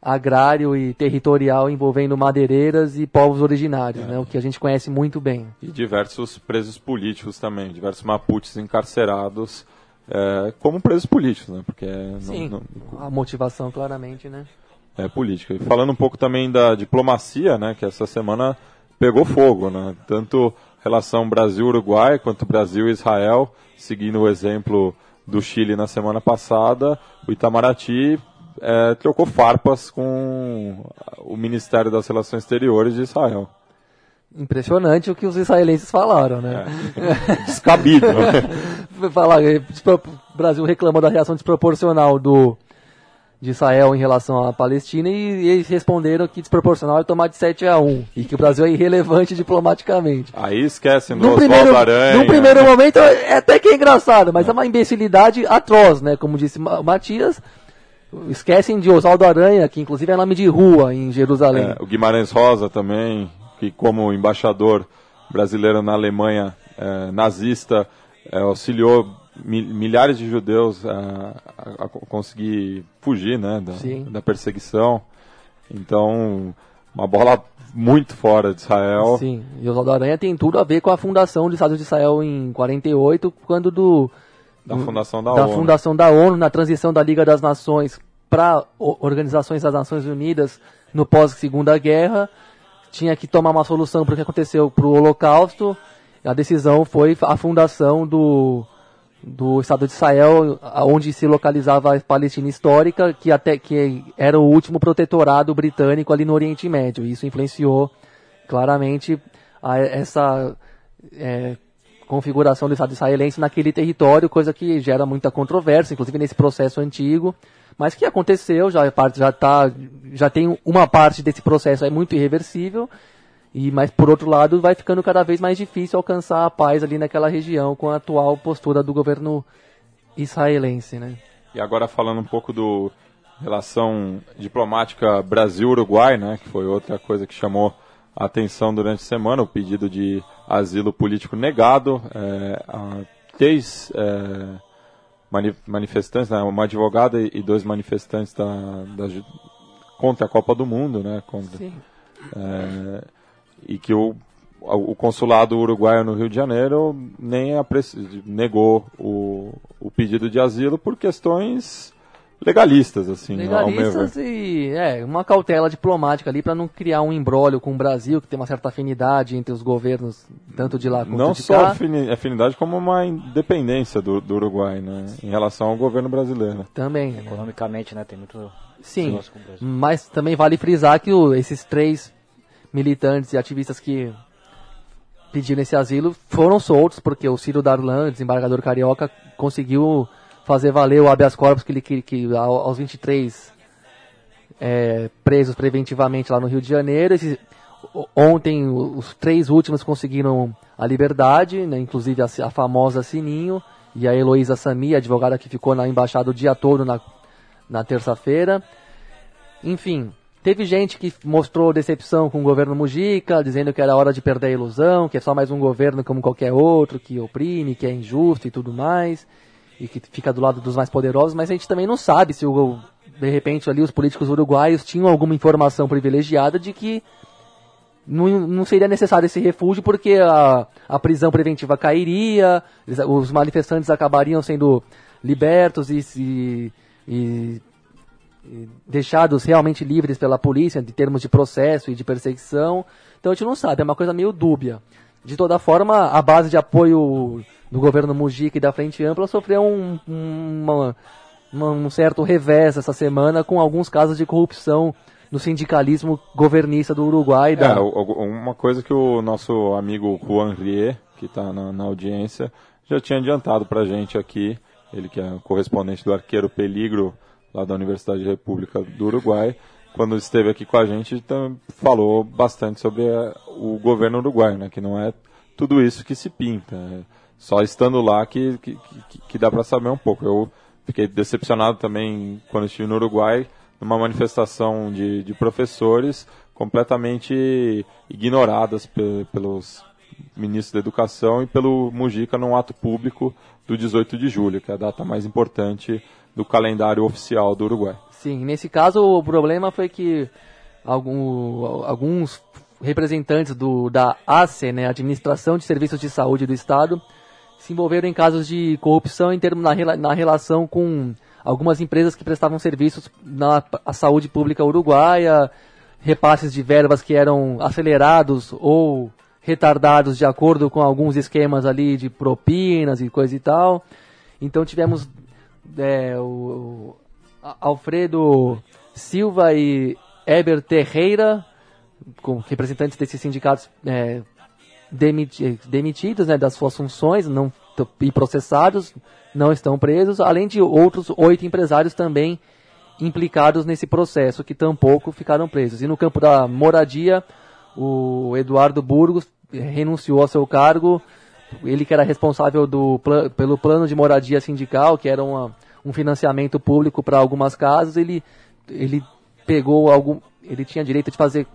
agrário e territorial envolvendo madeireiras e povos originários, é. né? O que a gente conhece muito bem. E diversos presos políticos também, diversos mapuches encarcerados é, como presos políticos, né? Porque Sim, não, não... a motivação claramente, né? É, política. E falando um pouco também da diplomacia, né, que essa semana pegou fogo, né, tanto relação Brasil-Uruguai quanto Brasil-Israel, seguindo o exemplo do Chile na semana passada, o Itamaraty é, trocou farpas com o Ministério das Relações Exteriores de Israel. Impressionante o que os israelenses falaram, né? É, descabido. Falar, o Brasil reclama da reação desproporcional do, de Israel em relação à Palestina e, eles responderam que desproporcional é tomar de 7 a 1 e que o Brasil é irrelevante diplomaticamente. Aí esquecem do Oswaldo Aranha. No primeiro momento é até que é engraçado, mas é uma imbecilidade atroz, né? Como disse Matias, esquecem de Oswaldo Aranha, que inclusive é nome de rua em Jerusalém. É, o Guimarães Rosa também, que como embaixador brasileiro na Alemanha é, nazista, é, auxiliou milhares de judeus a, a, a conseguir fugir né, da, da, perseguição. Então, uma bola muito fora de Israel. Sim, e o Oswaldo Aranha tem tudo a ver com a fundação dos Estados de Israel em 48, quando do... Da fundação da, da ONU. fundação da ONU, na transição da Liga das Nações para Organizações das Nações Unidas no pós-Segunda Guerra, tinha que tomar uma solução para o que aconteceu para o Holocausto. A decisão foi a fundação do, do Estado de Israel, onde se localizava a Palestina histórica, que até que era o último protetorado britânico ali no Oriente Médio. Isso influenciou claramente a, essa é, configuração do Estado israelense naquele território, coisa que gera muita controvérsia, inclusive nesse processo antigo, mas que aconteceu, já, já, tá, já tem uma parte desse processo é muito irreversível e, mas por outro lado, vai ficando cada vez mais difícil alcançar a paz ali naquela região com a atual postura do governo israelense, né? E agora falando um pouco do relação diplomática Brasil-Uruguai, né, que foi outra coisa que chamou a atenção durante a semana, o pedido de asilo político negado é, a três é, manifestantes, né, uma advogada e dois manifestantes da, da, contra a Copa do Mundo, né, contra, Sim. É, e que o, o consulado uruguaio no Rio de Janeiro nem negou o, o pedido de asilo por questões legalistas, assim. Legalistas e é, uma cautela diplomática ali para não criar um embrólio com o Brasil, que tem uma certa afinidade entre os governos, tanto de lá quanto não de cá. Não só afinidade, como uma independência do, do Uruguai, né, em relação ao governo brasileiro. Também. Economicamente, né, tem muito... Sim, mas também vale frisar que o, esses três militantes e ativistas que pediram esse asilo foram soltos porque o Ciro Darlan, desembargador carioca, conseguiu fazer valer o habeas corpus que ele que, que aos 23 é, presos preventivamente lá no Rio de Janeiro. Esse, ontem os três últimos conseguiram a liberdade, né, inclusive a, a, famosa Sininho e a Heloísa Sami, advogada que ficou na embaixada o dia todo na, na terça-feira. Enfim, Teve gente que mostrou decepção com o governo Mujica, dizendo que era hora de perder a ilusão, que é só mais um governo como qualquer outro, que oprime, que é injusto e tudo mais, e que fica do lado dos mais poderosos, mas a gente também não sabe se o, de repente ali os políticos uruguaios tinham alguma informação privilegiada de que não, não seria necessário esse refúgio porque a, a prisão preventiva cairia, os manifestantes acabariam sendo libertos e, e, deixados realmente livres pela polícia em termos de processo e de perseguição. Então a gente não sabe, é uma coisa meio dúbia. De toda forma, a base de apoio do governo Mujica e da Frente Ampla sofreu um, uma, um certo revés essa semana com alguns casos de corrupção no sindicalismo governista do Uruguai. Da... É, uma coisa que o nosso amigo Juan Rie, que está na, na, audiência, já tinha adiantado para a gente aqui, ele que é correspondente do Arqueiro Peligro, lá da Universidade República do Uruguai, quando esteve aqui com a gente, falou bastante sobre a, o governo uruguaio, né, que não é tudo isso que se pinta. É só estando lá que, que, que, que dá para saber um pouco. Eu fiquei decepcionado também quando estive no Uruguai, numa manifestação de, de professores completamente ignoradas pe pelos ministros da Educação e pelo Mujica num ato público do 18 de julho, que é a data mais importante do calendário oficial do Uruguai. Sim, nesse caso o problema foi que algum, alguns representantes do, da ACE, né, Administração de Serviços de Saúde do Estado, se envolveram em casos de corrupção em termos na, na relação com algumas empresas que prestavam serviços na saúde pública uruguaia, repasses de verbas que eram acelerados ou retardados de acordo com alguns esquemas ali de propinas e coisa e tal. Então tivemos é, o, Alfredo Silva e Eber Terreira, com representantes desses sindicatos é, demiti demitidos né, das suas funções não, e processados, não estão presos, além de outros oito empresários também implicados nesse processo, que tampouco ficaram presos. E no campo da moradia, o Eduardo Burgos renunciou ao seu cargo, ele que era responsável do, pelo plano de moradia sindical, que era uma, um financiamento público para algumas casas, ele, ele pegou algum. Ele tinha direito de fazer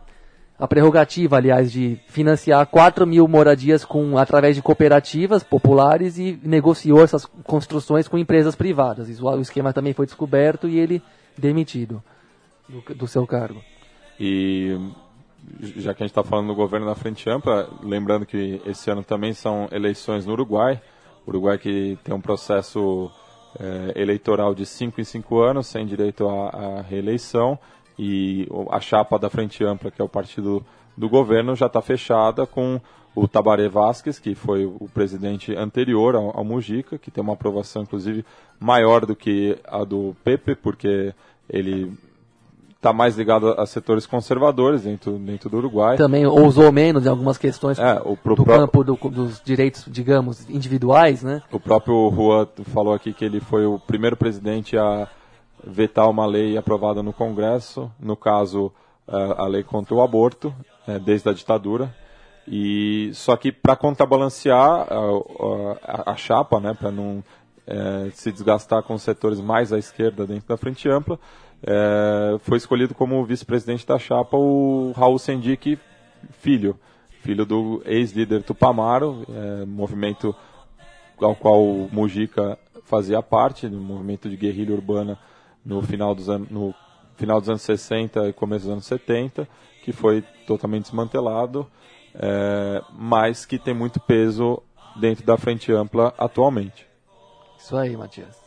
a prerrogativa, aliás, de financiar 4 mil moradias com, através de cooperativas populares e negociou essas construções com empresas privadas. Isso, o esquema também foi descoberto e ele demitido do, do seu cargo. E já que a gente está falando do governo da Frente Ampla, lembrando que esse ano também são eleições no Uruguai. O Uruguai que tem um processo é, eleitoral de 5 em 5 anos, sem direito à, à reeleição e a chapa da Frente Ampla, que é o partido do governo, já está fechada com o Tabaré Vasquez, que foi o presidente anterior ao, ao Mujica, que tem uma aprovação, inclusive, maior do que a do Pepe, porque ele está mais ligado a setores conservadores dentro, dentro do Uruguai. Também ousou menos em algumas questões é, do pro... campo do, dos direitos, digamos, individuais, né? O próprio Rua falou aqui que ele foi o primeiro presidente a vetar uma lei aprovada no Congresso, no caso a lei contra o aborto, é, desde a ditadura. E só que para contrabalancear a, a, a, chapa, né, para não é, se desgastar com os setores mais à esquerda dentro da frente ampla, é, foi escolhido como vice-presidente da chapa o Raul Sendic Filho, filho do ex-líder Tupamaro, é, movimento ao qual o Mujica fazia parte, um movimento de guerrilha urbana no final dos, an no final dos anos 60 e começo dos anos 70, que foi totalmente desmantelado, é, mas que tem muito peso dentro da frente ampla atualmente. Isso aí, Matias.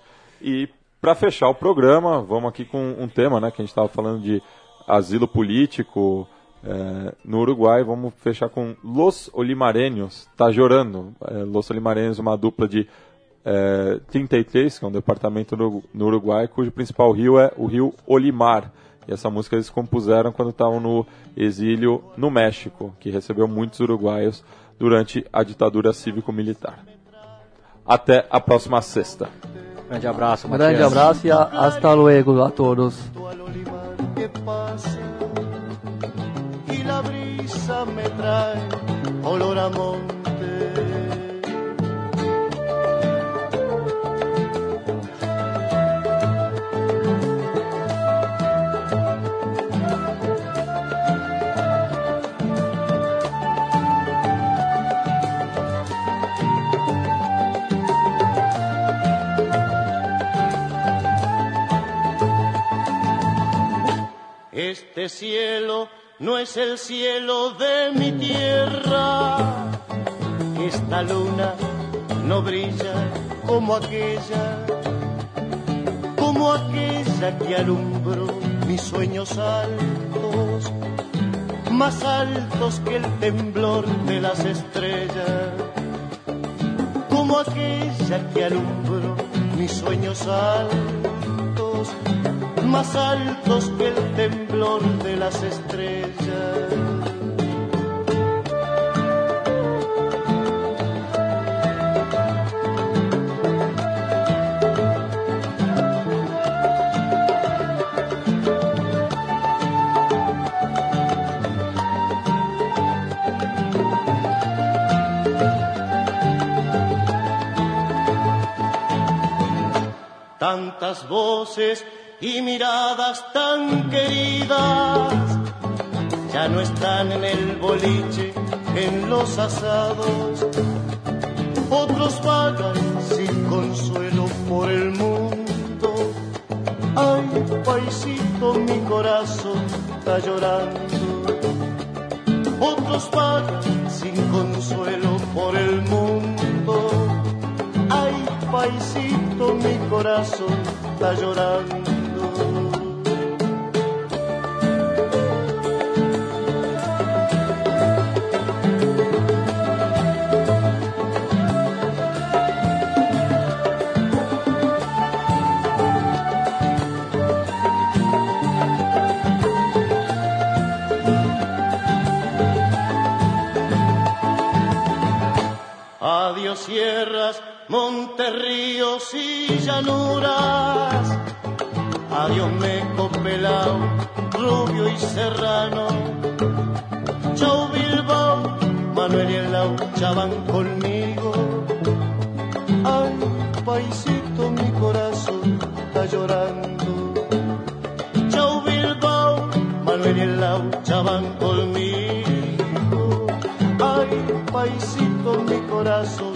E para fechar o programa, vamos aqui com um tema, né, que a gente estava falando de asilo político é, no Uruguai. Vamos fechar com Los Olimareños, tá chorando. É, Los Olimareños, uma dupla de é, 33, que é um departamento no, no, Uruguai, cujo principal rio é o rio Olimar. E essa música eles compuseram quando estavam no exílio no México, que recebeu muitos uruguaios durante a ditadura cívico-militar. Até a próxima sexta. Grande abraço, Um grande abraço e hasta luego a todos. Este Este cielo no es el cielo de mi tierra. Esta luna no brilla como aquella, como aquella que alumbró mis sueños altos, más altos que el temblor de las estrellas, como aquella que alumbró mis sueños altos, más altos que el temblor de las estrellas. tantas voces y miradas tan queridas ya no están en el boliche, en los asados. Otros vagan sin consuelo por el mundo. Ay, paisito, mi corazón está llorando. Otros vagan sin consuelo por el mundo. Ay, paisito, mi corazón está llorando. Sierras, montes, ríos y llanuras. Adiós meco pelao, rubio y serrano. Chau Bilbao, Manuel y el Laucha van conmigo. Ay, paisito, mi corazón está llorando. Chau Bilbao, Manuel y el Laucha van conmigo. Ay, paisito, mi corazón.